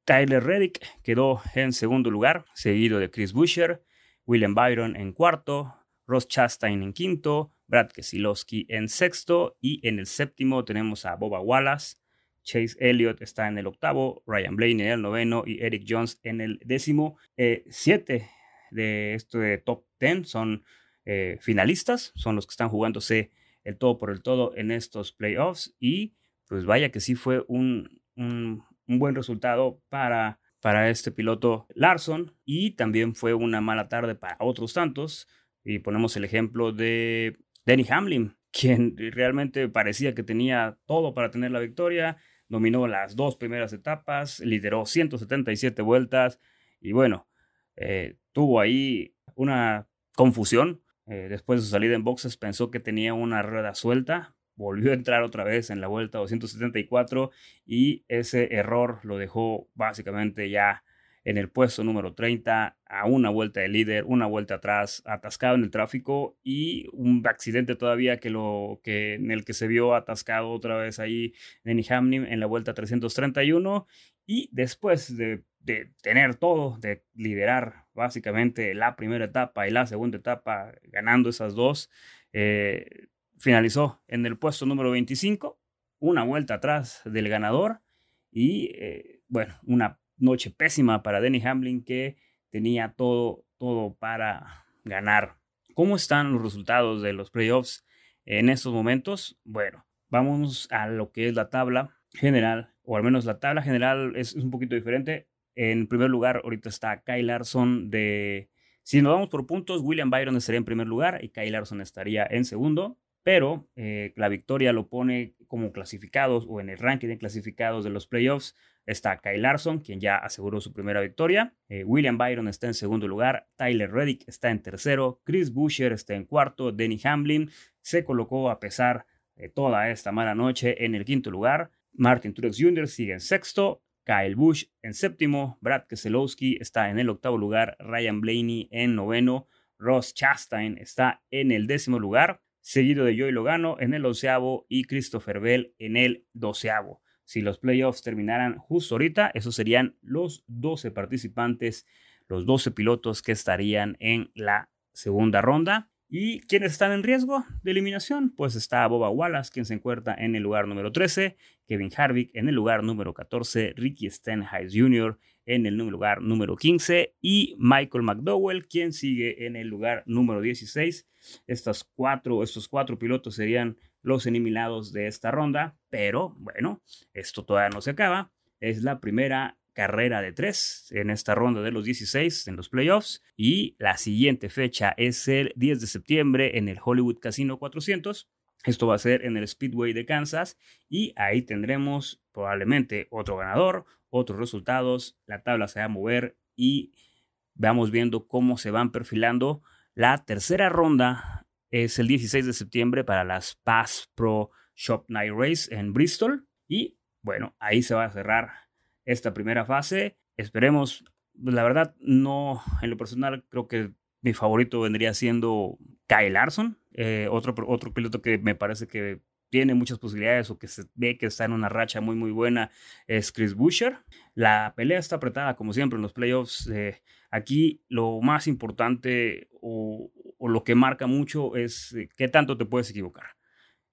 Tyler Reddick quedó en segundo lugar, seguido de Chris Buescher, William Byron en cuarto, Ross Chastain en quinto, Brad Keselowski en sexto y en el séptimo tenemos a Boba Wallace, Chase Elliott está en el octavo, Ryan Blaney en el noveno y Eric Jones en el décimo. Eh, siete de este top ten son eh, finalistas, son los que están jugándose el todo por el todo en estos playoffs y pues vaya que sí fue un, un, un buen resultado para, para este piloto Larson y también fue una mala tarde para otros tantos. Y ponemos el ejemplo de Denny Hamlin, quien realmente parecía que tenía todo para tener la victoria, dominó las dos primeras etapas, lideró 177 vueltas y bueno, eh, tuvo ahí una confusión. Eh, después de su salida en boxes pensó que tenía una rueda suelta, volvió a entrar otra vez en la vuelta 274 y ese error lo dejó básicamente ya en el puesto número 30, a una vuelta de líder, una vuelta atrás, atascado en el tráfico y un accidente todavía que lo, que, en el que se vio atascado otra vez ahí Denny Hamlin en la vuelta 331 y después de, tener todo, de liderar básicamente la primera etapa y la segunda etapa ganando esas dos, eh, finalizó en el puesto número 25, una vuelta atrás del ganador y eh, bueno, una noche pésima para Denny Hamlin que tenía todo, todo para ganar. ¿Cómo están los resultados de los playoffs en estos momentos? Bueno, vamos a lo que es la tabla general, o al menos la tabla general es, un poquito diferente. En primer lugar, ahorita está Kyle Larson de... Si nos vamos por puntos, William Byron estaría en primer lugar y Kyle Larson estaría en segundo pero eh, la victoria lo pone como clasificados o en el ranking de clasificados de los playoffs está Kyle Larson, quien ya aseguró su primera victoria. Eh, William Byron está en segundo lugar. Tyler Reddick está en tercero. Chris Buescher está en cuarto. Denny Hamlin se colocó a pesar de toda esta mala noche en el quinto lugar. Martin Truex Jr. sigue en sexto. Kyle Busch en séptimo. Brad Keselowski está en el octavo lugar. Ryan Blaney en noveno. Ross Chastain está en el décimo lugar, seguido de Joey Logano en el onceavo y Christopher Bell en el doceavo. Si los playoffs terminaran justo ahorita, esos serían los 12 participantes, los 12 pilotos que estarían en la segunda ronda. ¿Y quiénes están en riesgo de eliminación? Pues está Boba Wallace, quien se encuentra en el lugar número 13, Kevin Harvick en el lugar número 14, Ricky Stenhouse Jr. en el lugar número 15 y Michael McDowell, quien sigue en el lugar número 16. Estas cuatro, estos cuatro pilotos serían los eliminados de esta ronda, pero bueno, esto todavía no se acaba. Es la primera carrera de tres en esta ronda de los 16 en los playoffs y la siguiente fecha es el 10 de septiembre en el Hollywood Casino 400. Esto va a ser en el Speedway de Kansas y ahí tendremos probablemente otro ganador, otros resultados, la tabla se va a mover y vamos viendo cómo se van perfilando. La tercera ronda es el 16 de septiembre para las Pass Pro Shop Night Race en Bristol y bueno, ahí se va a cerrar esta primera fase. Esperemos, la verdad, no, en lo personal, creo que mi favorito vendría siendo Kyle Larson, eh, otro, otro piloto que me parece que tiene muchas posibilidades o que se ve que está en una racha muy muy buena es Chris Buescher. La pelea está apretada como siempre en los playoffs. Eh, aquí lo más importante o, lo que marca mucho es eh, qué tanto te puedes equivocar.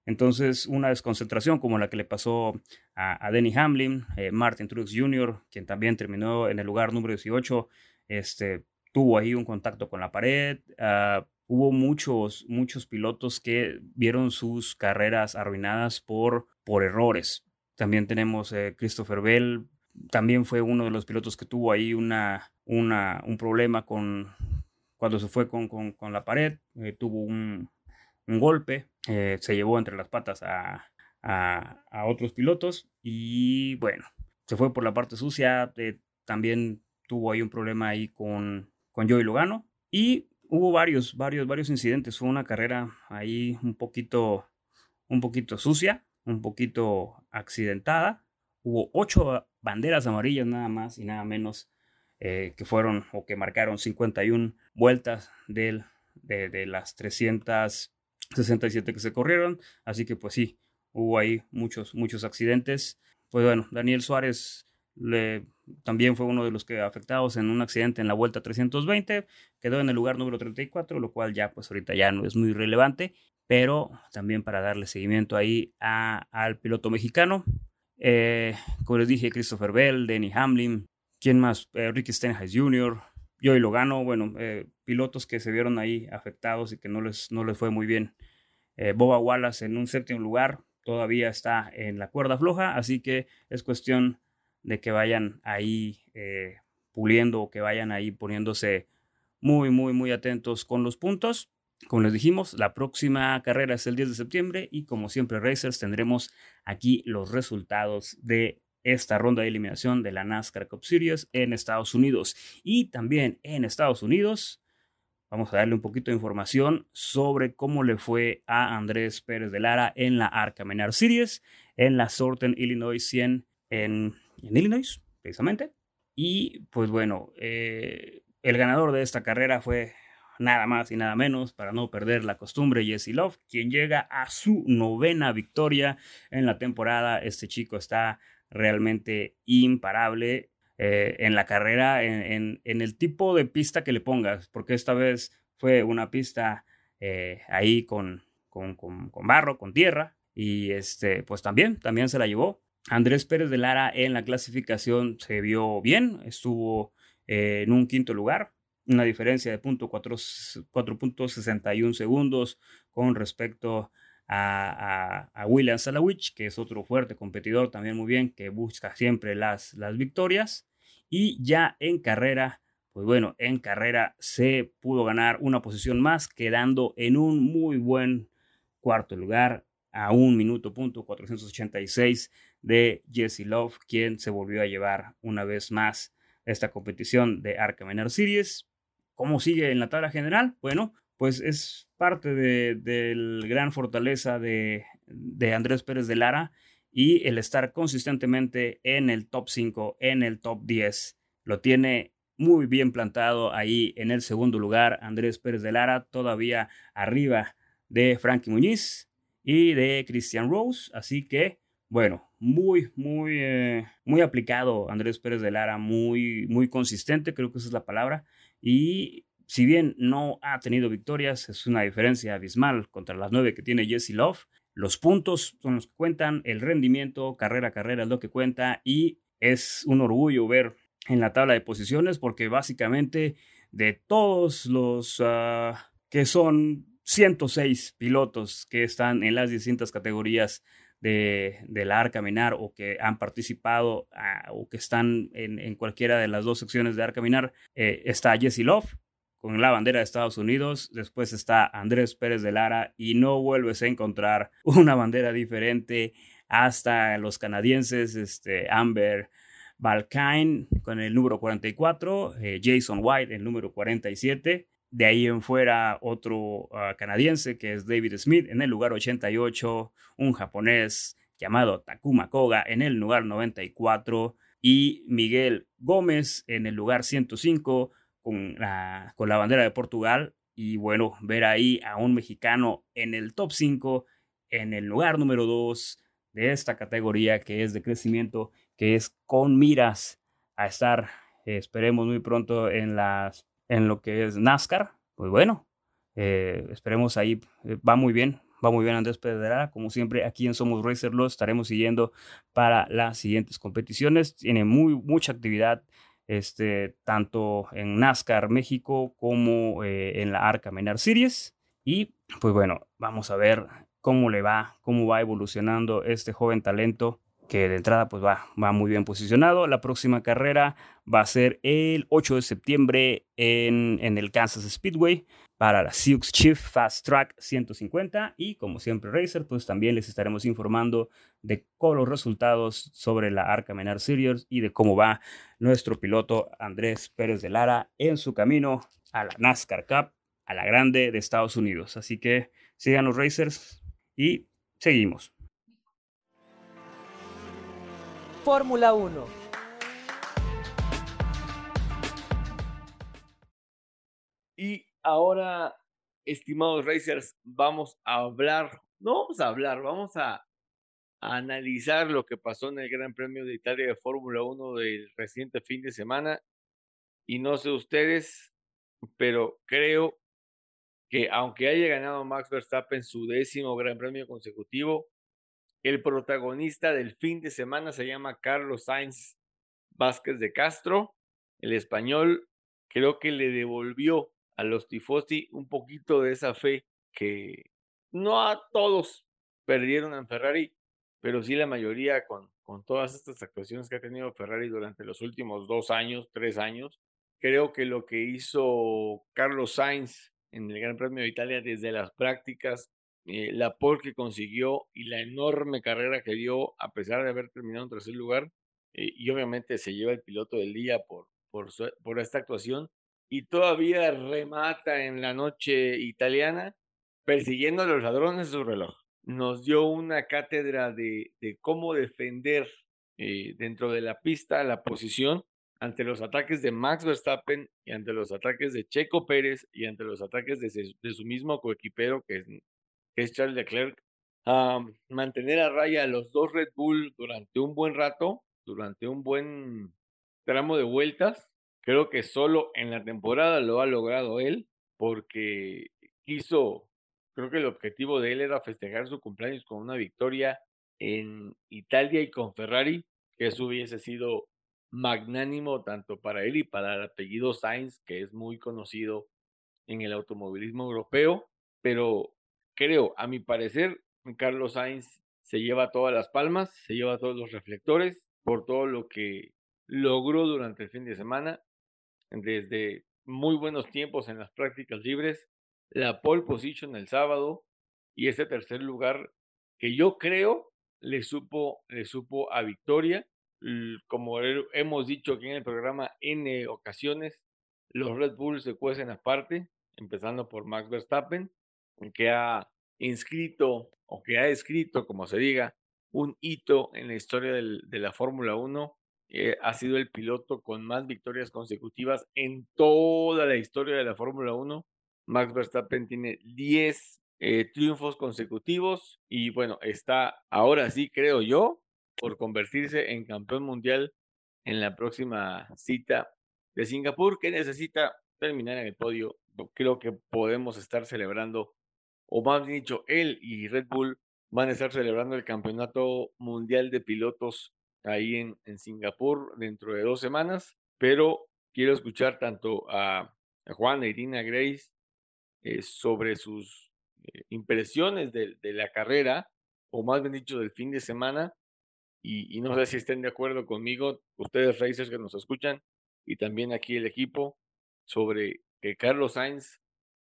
Entonces, una desconcentración como la que le pasó a, Denny Hamlin, eh, Martin Truex Jr., quien también terminó en el lugar número 18, este, tuvo ahí un contacto con la pared. Uh, hubo muchos, muchos pilotos que vieron sus carreras arruinadas por, por errores. También tenemos eh, Christopher Bell, también fue uno de los pilotos que tuvo ahí una, una, un problema con cuando se fue con, con, con la pared, eh, tuvo un, un golpe, eh, se llevó entre las patas a, a, otros pilotos y bueno, se fue por la parte sucia, eh, también tuvo ahí un problema ahí con, con Joey Logano y hubo varios, varios, varios incidentes, fue una carrera ahí un poquito, un poquito sucia, un poquito accidentada, hubo ocho banderas amarillas nada más y nada menos eh, que fueron o que marcaron 51 vueltas del, de, de las 300 67 que se corrieron, así que pues sí, hubo ahí muchos, muchos accidentes. Pues bueno, Daniel Suárez le, también fue uno de los que afectados en un accidente en la vuelta 320, quedó en el lugar número 34, lo cual ya pues ahorita ya no es muy relevante, pero también para darle seguimiento ahí a, al piloto mexicano. Eh, como les dije, Christopher Bell, Denny Hamlin, ¿quién más? Eh, Ricky Stenhouse Jr., yo y Logano, bueno, eh, pilotos que se vieron ahí afectados y que no les, no les fue muy bien. Boba Wallace en un séptimo lugar todavía está en la cuerda floja, así que es cuestión de que vayan ahí eh, puliendo o que vayan ahí poniéndose muy, muy, muy atentos con los puntos. Como les dijimos, la próxima carrera es el 10 de septiembre y como siempre Racers tendremos aquí los resultados de esta ronda de eliminación de la NASCAR Cup Series en Estados Unidos. Y también en Estados Unidos vamos a darle un poquito de información sobre cómo le fue a Andrés Pérez de Lara en la Arca Menard Series, en la Sorten Illinois 100 en, Illinois, precisamente. Y pues bueno, eh, el ganador de esta carrera fue nada más y nada menos, para no perder la costumbre, Jesse Love, quien llega a su novena victoria en la temporada. Este chico está realmente imparable eh, en la carrera, en, el tipo de pista que le pongas, porque esta vez fue una pista eh, ahí con, con, barro, con tierra, y este, pues también, también se la llevó. Andrés Pérez de Lara en la clasificación se vio bien, estuvo eh, en un quinto lugar, una diferencia de 4.61 segundos con respecto a, William Salawich, que es otro fuerte competidor también muy bien, que busca siempre las, las victorias. Y ya en carrera, pues bueno, en carrera se pudo ganar una posición más, quedando en un muy buen cuarto lugar a un minuto punto 486 de Jesse Love, quien se volvió a llevar una vez más esta competición de Arca Menor Series. ¿Cómo sigue en la tabla general? Bueno, pues es parte de, la gran fortaleza de, Andrés Pérez de Lara y el estar consistentemente en el top 5, en el top 10. Lo tiene muy bien plantado ahí en el segundo lugar Andrés Pérez de Lara, todavía arriba de Frankie Muñiz y de Christian Rose. Así que, bueno, muy, muy, eh, muy aplicado Andrés Pérez de Lara, muy, muy consistente, creo que esa es la palabra. Y si bien no ha tenido victorias, es una diferencia abismal contra las nueve que tiene Jesse Love. Los puntos son los que cuentan, el rendimiento, carrera a carrera es lo que cuenta y es un orgullo ver en la tabla de posiciones porque básicamente de todos los ah, que son 106 pilotos que están en las distintas categorías de, de la Arca Minar o que han participado ah, o que están en, cualquiera de las dos secciones de Arca Minar, eh, está Jesse Love con la bandera de Estados Unidos, después está Andrés Pérez de Lara y no vuelves a encontrar una bandera diferente hasta los canadienses, este, Amber Balkine con el número 44, eh, Jason White el número 47. De ahí en fuera otro ah, canadiense que es David Smith en el lugar 88, un japonés llamado Takuma Koga en el lugar 94 y Miguel Gómez en el lugar 105 con la, con la bandera de Portugal. Y bueno, ver ahí a un mexicano en el top 5, en el lugar número 2 de esta categoría que es de crecimiento que es con miras a estar, esperemos muy pronto en, las, en lo que es NASCAR. Pues bueno, eh, esperemos ahí, eh, va muy bien, va muy bien Andrés Pedrera, como siempre aquí en Somos Racer lo estaremos siguiendo para las siguientes competiciones, tiene muy, mucha actividad. Este, tanto en NASCAR México como en la Arca Menar Series. Y pues bueno, vamos a ver cómo le va, cómo va evolucionando este joven talento que de entrada pues va, va muy bien posicionado. La próxima carrera va a ser el 8 de septiembre en, en el Kansas Speedway para la Sioux Chief Fast Track 150 y como siempre Racer pues también les estaremos informando de con los resultados sobre la Arca Menar Series y de cómo va nuestro piloto Andrés Pérez de Lara en su camino a la NASCAR Cup, a la grande de Estados Unidos. Así que sigan los Racers y seguimos. Fórmula 1. Y ahora, estimados racers, vamos a hablar, no vamos a hablar, vamos a, analizar lo que pasó en el Gran Premio de Italia de Fórmula 1 del reciente fin de semana. Y no sé ustedes, pero creo que aunque haya ganado Max Verstappen su décimo Gran Premio consecutivo, el protagonista del fin de semana se llama Carlos Sainz Vázquez de Castro. El español creo que le devolvió a los tifosi un poquito de esa fe que no a todos perdieron en Ferrari, pero sí la mayoría con, con todas estas actuaciones que ha tenido Ferrari durante los últimos dos años, tres años. Creo que lo que hizo Carlos Sainz en el Gran Premio de Italia desde las prácticas eh, la pole que consiguió y la enorme carrera que dio a pesar de haber terminado en tercer lugar. Eh, y obviamente se lleva el piloto del día por, por, esta actuación y todavía remata en la noche italiana persiguiendo a los ladrones de su reloj. Nos dio una cátedra de, de cómo defender eh, dentro de la pista la posición ante los ataques de Max Verstappen y ante los ataques de Checo Pérez y ante los ataques de, de su mismo coequipero que es es Charles Leclerc, a mantener a raya a los dos Red Bull durante un buen rato, durante un buen tramo de vueltas. Creo que solo en la temporada lo ha logrado él, porque quiso, creo que el objetivo de él era festejar su cumpleaños con una victoria en Italia y con Ferrari, que eso hubiese sido magnánimo tanto para él y para el apellido Sainz, que es muy conocido en el automovilismo europeo, pero creo, a mi parecer, Carlos Sainz se lleva todas las palmas, se lleva todos los reflectores por todo lo que logró durante el fin de semana, desde muy buenos tiempos en las prácticas libres, la pole position el sábado y ese tercer lugar que yo creo le supo, le supo a victoria. Como hemos dicho aquí en el programa N ocasiones, los Red Bulls se cuecen aparte, empezando por Max Verstappen, que ha inscrito o que ha escrito, como se diga, un hito en la historia de la Fórmula 1. Eh, ha sido el piloto con más victorias consecutivas en toda la historia de la Fórmula 1. Max Verstappen tiene 10 eh, triunfos consecutivos y bueno, está ahora sí, creo yo, por convertirse en campeón mundial en la próxima cita de Singapur, que necesita terminar en el podio. Creo que podemos estar celebrando o más bien dicho, él y Red Bull van a estar celebrando el Campeonato Mundial de Pilotos ahí en, en Singapur dentro de dos semanas. pero quiero escuchar tanto a, Juan e Irina Grace eh, sobre sus eh, impresiones de, la carrera, o más bien dicho, del fin de semana, y, y, no sé si estén de acuerdo conmigo, ustedes racers que nos escuchan, y también aquí el equipo, sobre que Carlos Sainz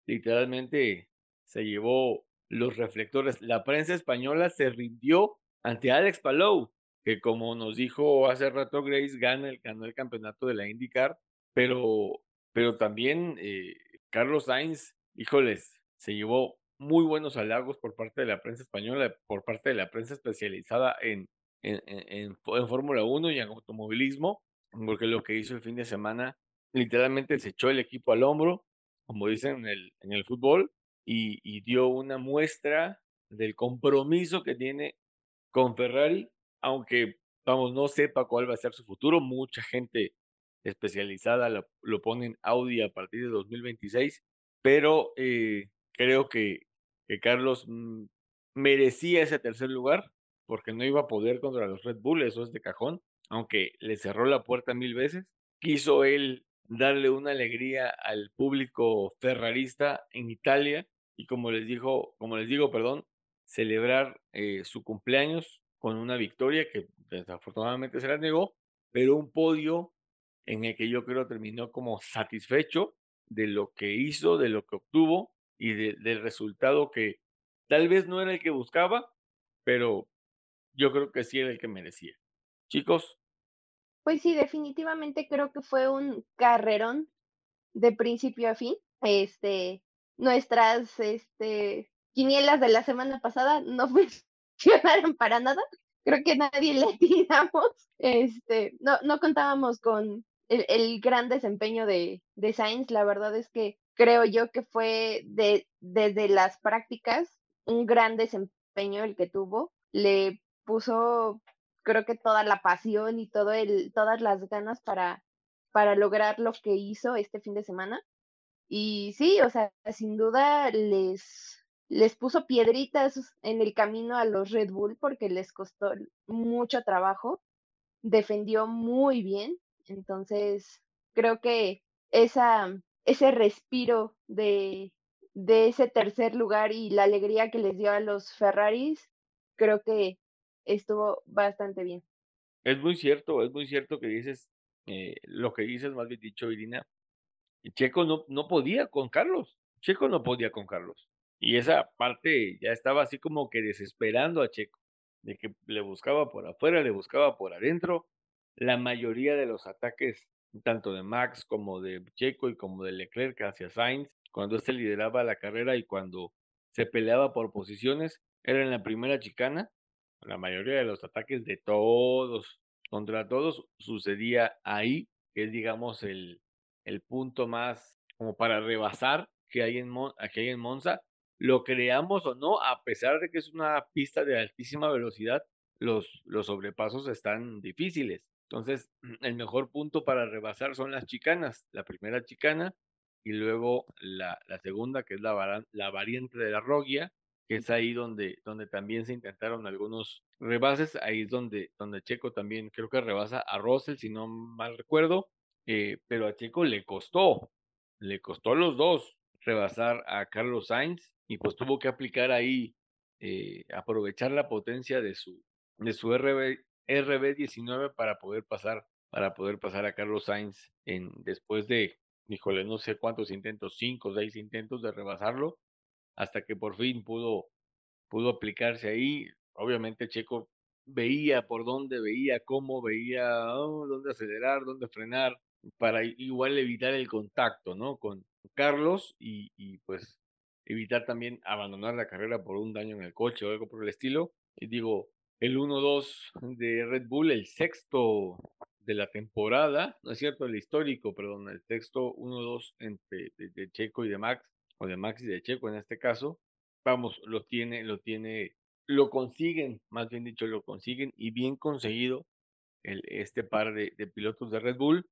literalmente se llevó los reflectores. La prensa española se rindió ante Alex Palou, que como nos dijo hace rato Grace, gana el, ganó el campeonato de la IndyCar, pero, pero también eh, Carlos Sainz, híjoles, se llevó muy buenos halagos por parte de la prensa española, por parte de la prensa especializada en, en, en, en Fórmula 1 y en automovilismo, porque lo que hizo el fin de semana, literalmente se echó el equipo al hombro, como dicen en el, en el fútbol, y, dio una muestra del compromiso que tiene con Ferrari, aunque, vamos, no sepa cuál va a ser su futuro. Mucha gente especializada lo, pone en Audi a partir de 2026, pero eh, creo que, que Carlos mm, merecía ese tercer lugar porque no iba a poder contra los Red Bull, eso es de cajón, aunque le cerró la puerta mil veces. Quiso él darle una alegría al público ferrarista en Italia y como les dijo, como les digo, perdón, celebrar eh, su cumpleaños con una victoria que desafortunadamente se la negó, pero un podio en el que yo creo terminó como satisfecho de lo que hizo, de lo que obtuvo y del resultado que tal vez no era el que buscaba, pero yo creo que sí era el que merecía. Chicos, pues sí, definitivamente creo que fue un carrerón de principio a fin. Este, nuestras este, quinielas de la semana pasada no funcionaron para nada. Creo que nadie le tiramos. Este, no, no contábamos con el, gran desempeño de, de Sainz. La verdad es que creo yo que fue de, desde las prácticas un gran desempeño el que tuvo. Le puso creo que toda la pasión y todo el, todas las ganas para, para lograr lo que hizo este fin de semana. Y sí, o sea, sin duda les, les puso piedritas en el camino a los Red Bull porque les costó mucho trabajo, defendió muy bien, entonces creo que esa, ese respiro de, de ese tercer lugar y la alegría que les dio a los Ferraris, creo que estuvo bastante bien. Es muy cierto, es muy cierto que dices, eh, lo que dices, más bien dicho, Irina, Checo no, no podía con Carlos, Checo no podía con Carlos. Y esa parte ya estaba así como que desesperando a Checo, de que le buscaba por afuera, le buscaba por adentro. La mayoría de los ataques, tanto de Max como de Checo y como de Leclerc hacia Sainz, cuando este lideraba la carrera y cuando se peleaba por posiciones, era en la primera chicana la mayoría de los ataques de todos contra todos sucedía ahí, que es digamos el, el punto más como para rebasar que hay, en que hay en Monza, lo creamos o no, a pesar de que es una pista de altísima velocidad, los, los sobrepasos están difíciles. Entonces, el mejor punto para rebasar son las chicanas. La primera chicana y luego la, la segunda, que es la, la variante de la Rogia, que es ahí donde, donde también se intentaron algunos rebases, ahí es donde, donde Checo también creo que rebasa a Russell, si no mal recuerdo, eh, pero a Checo le costó, le costó a los dos rebasar a Carlos Sainz y pues tuvo que aplicar ahí, eh, aprovechar la potencia de su, de su RB, RB19 para poder pasar, para poder pasar a Carlos Sainz en, después de, híjole, no sé cuántos intentos, cinco o seis intentos de rebasarlo, hasta que por fin pudo, pudo aplicarse ahí. Obviamente Checo veía por dónde, veía cómo, veía oh, dónde acelerar, dónde frenar, para igual evitar el contacto, ¿no? Con Carlos y, pues evitar también abandonar la carrera por un daño en el coche o algo por el estilo. Y digo, el 1-2 de Red Bull, el sexto de la temporada, no es cierto, el histórico, perdón, el sexto 1-2 entre de Checo y de Max, o de Maxi de Checo en este caso, vamos, lo tiene, lo tiene, lo consiguen, más bien dicho, lo consiguen y bien conseguido el, este par de, pilotos de Red Bull.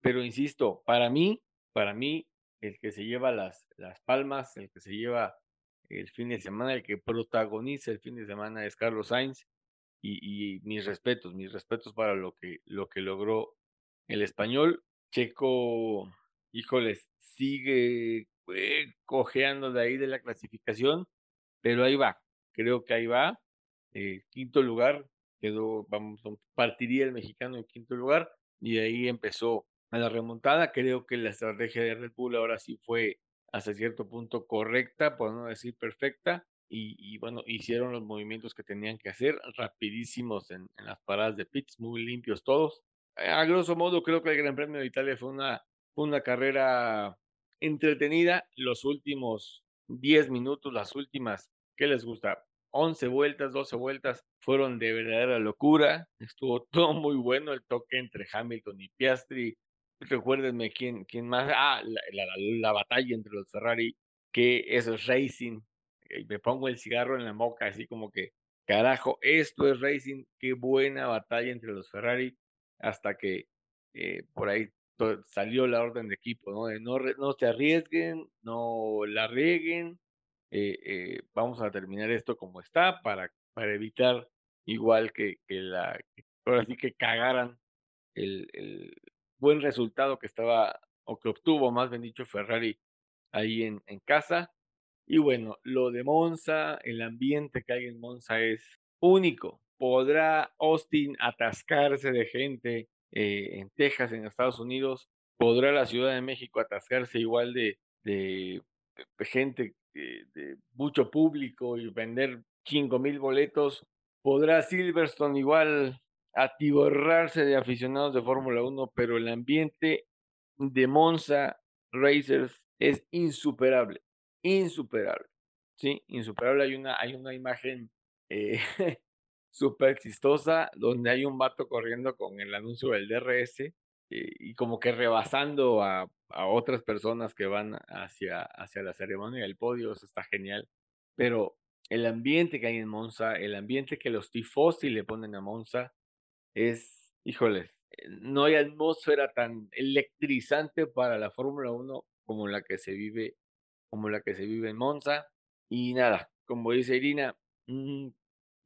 Pero insisto, para mí, para mí, el que se lleva las, las palmas, el que se lleva el fin de semana, el que protagoniza el fin de semana es Carlos Sainz. Y, mis respetos, mis respetos para lo que, lo que logró el español. Checo, híjoles, sigue eh, cojeando de ahí de la clasificación, pero ahí va, creo que ahí va. Eh, quinto lugar, quedó, vamos, partiría el mexicano en quinto lugar y ahí empezó a la remontada. Creo que la estrategia de Red Bull ahora sí fue hasta cierto punto correcta, por no decir perfecta, y, bueno, hicieron los movimientos que tenían que hacer, rapidísimos en, las paradas de pits, muy limpios todos. A grosso modo, creo que el Gran Premio de Italia fue una, una carrera entretenida. Los últimos 10 minutos, las últimas, ¿qué les gusta? 11 vueltas, 12 vueltas, fueron de verdadera locura. Estuvo todo muy bueno el toque entre Hamilton y Piastri. Recuérdenme quién, quién más. Ah, la, la batalla entre los Ferrari, que eso es racing, y me pongo el cigarro en la boca, así como que, carajo, esto es racing, qué buena batalla entre los Ferrari, hasta que eh, por ahí salió la orden de equipo, ¿no? No, no se arriesguen, no la rieguen, eh, eh, vamos a terminar esto como está para, para evitar igual que, que la, ahora sí que cagaran el, el, buen resultado que estaba, o que obtuvo, más bien dicho, Ferrari ahí en, en casa. Y bueno, lo de Monza, el ambiente que hay en Monza es único. ¿Podrá Austin atascarse de gente eh, en Texas, en Estados Unidos? ¿Podrá la Ciudad de México atascarse igual de, gente, de, de, mucho público y vender 5 mil boletos? ¿Podrá Silverstone igual atiborrarse de aficionados de Fórmula 1? Pero el ambiente de Monza Racers es insuperable insuperable. Sí, insuperable. Hay una, hay una imagen eh, súper exitosa donde hay un vato corriendo con el anuncio del DRS eh, y como que rebasando a, a, otras personas que van hacia, hacia la ceremonia del podio. Eso está genial. Pero el ambiente que hay en Monza, el ambiente que los tifosi le ponen a Monza es, híjoles, eh, no hay atmósfera tan electrizante para la Fórmula 1 como la que se vive como la que se vive en Monza. Y nada, como dice Irina, mm,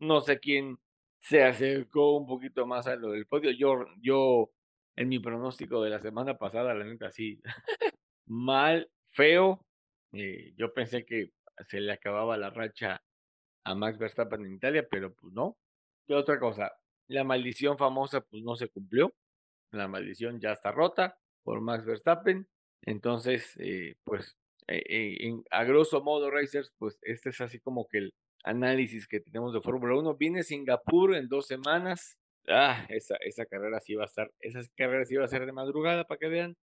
no sé quién se acercó un poquito más a lo del podio. Yo, yo en mi pronóstico de la semana pasada, la neta, sí, mal, feo. Eh, yo pensé que se le acababa la racha a Max Verstappen en Italia, pero pues no. ¿Qué otra cosa? La maldición famosa pues no se cumplió. La maldición ya está rota por Max Verstappen. Entonces, eh, pues eh, eh, en, a grosso modo, Racers, pues este es así como que el análisis que tenemos de Fórmula 1. Viene Singapur en dos semanas. Ah, esa, esa carrera sí va a estar, esa carrera sí va a ser de madrugada para que vean.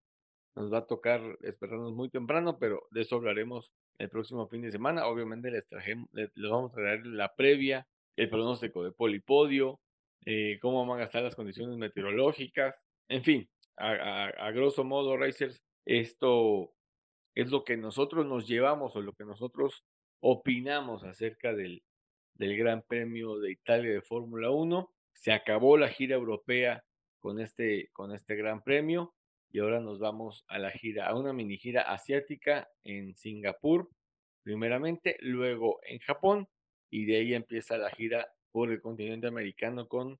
Nos va a tocar esperarnos muy temprano, pero de eso hablaremos el próximo fin de semana. Obviamente les trajemos, les, vamos a traer la previa, el pronóstico de polipodio, eh, cómo van a estar las condiciones meteorológicas, en fin, a, a, a grosso modo, Racers, esto es lo que nosotros nos llevamos o lo que nosotros opinamos acerca del, del Gran Premio de Italia de Fórmula 1. Se acabó la gira europea con este, con este Gran Premio y ahora nos vamos a la gira, a una mini gira asiática en Singapur, primeramente, luego en Japón y de ahí empieza la gira por el continente americano con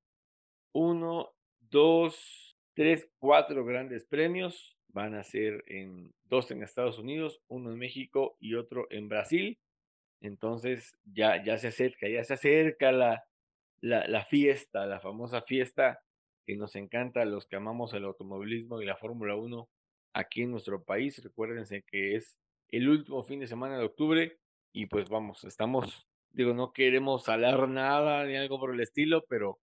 uno, dos, tres, cuatro grandes premios van a ser en dos en Estados Unidos, uno en México y otro en Brasil. Entonces ya, ya se acerca, ya se acerca la, la, fiesta, la famosa fiesta que nos encanta a los que amamos el automovilismo y la Fórmula 1 aquí en nuestro país. Recuérdense que es el último fin de semana de octubre y pues vamos, estamos, digo, no queremos salar nada ni algo por el estilo, pero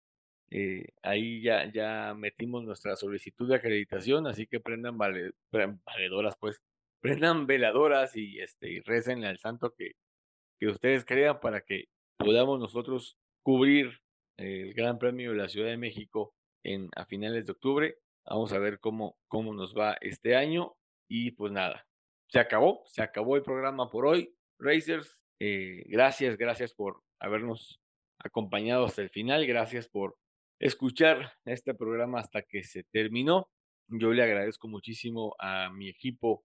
eh, ahí ya, ya metimos nuestra solicitud de acreditación, así que prendan valedoras, pues, prendan veladoras y, este, y recenle al santo que, que ustedes crean para que podamos nosotros cubrir el Gran Premio de la Ciudad de México en, a finales de octubre. Vamos a ver cómo, cómo nos va este año. Y pues nada, se acabó, se acabó el programa por hoy. Racers, eh, gracias, gracias por habernos acompañado hasta el final. Gracias por escuchar este programa hasta que se terminó. Yo le agradezco muchísimo a mi equipo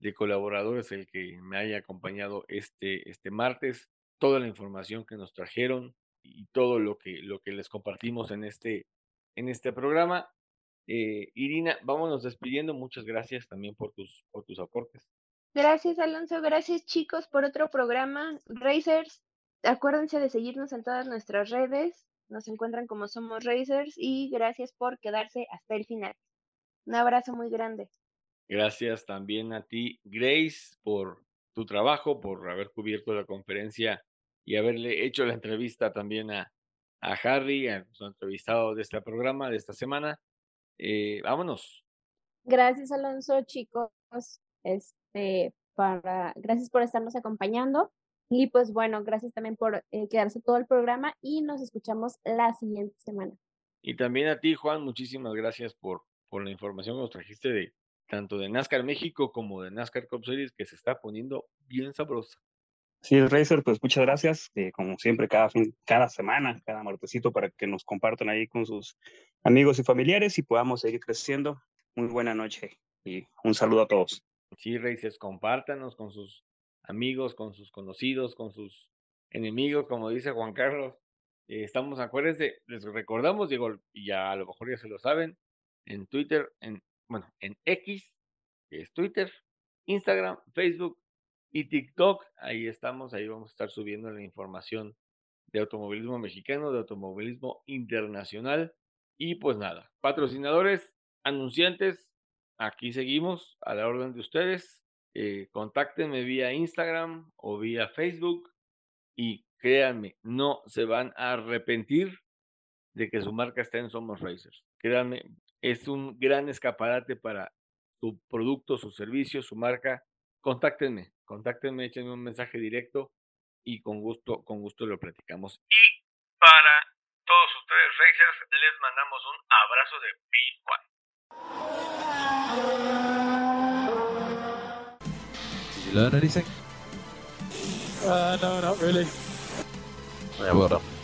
de colaboradores el que me haya acompañado este, este martes, toda la información que nos trajeron y todo lo que, lo que les compartimos en este, en este programa. Eh, Irina, vámonos despidiendo. Muchas gracias también por tus, por tus aportes. Gracias, Alonso. Gracias, chicos, por otro programa. Racers, acuérdense de seguirnos en todas nuestras redes. Nos encuentran como Somos Racers y gracias por quedarse hasta el final. Un abrazo muy grande. Gracias también a ti, Grace, por tu trabajo, por haber cubierto la conferencia y haberle hecho la entrevista también a, a Harry, a nuestro entrevistado de este programa, de esta semana. Eh, vámonos. Gracias, Alonso, chicos. Este, para, gracias por estarnos acompañando. Y pues bueno, gracias también por eh, quedarse todo el programa y nos escuchamos la siguiente semana. Y también a ti, Juan, muchísimas gracias por, por la información que nos trajiste de tanto de NASCAR México como de NASCAR Cup Series que se está poniendo bien sabrosa. Sí, Racer, pues muchas gracias. Eh, como siempre, cada, fin, cada semana, cada martesito, para que nos compartan ahí con sus amigos y familiares y podamos seguir creciendo. Muy buena noche y un saludo a todos. Sí, Racers, compártanos con sus amigos, con sus conocidos, con sus enemigos, como dice Juan Carlos. Eh, estamos, acuérdense, les recordamos, digo, y ya a lo mejor ya se lo saben, en Twitter, en, bueno, en X, que es Twitter, Instagram, Facebook y TikTok. Ahí estamos, ahí vamos a estar subiendo la información de automovilismo mexicano, de automovilismo internacional. Y pues nada, patrocinadores, anunciantes, aquí seguimos a la orden de ustedes. Eh, contáctenme vía Instagram o vía Facebook y créanme, no se van a arrepentir de que su marca esté en Somos Racers. Créanme, es un gran escaparate para su producto, su servicio, su marca. Contáctenme, contáctenme, échenme un mensaje directo y con gusto, con gusto lo platicamos. Y para todos ustedes, Racers, les mandamos un abrazo de Did you learn anything? Uh, no, not really. Yeah, well done.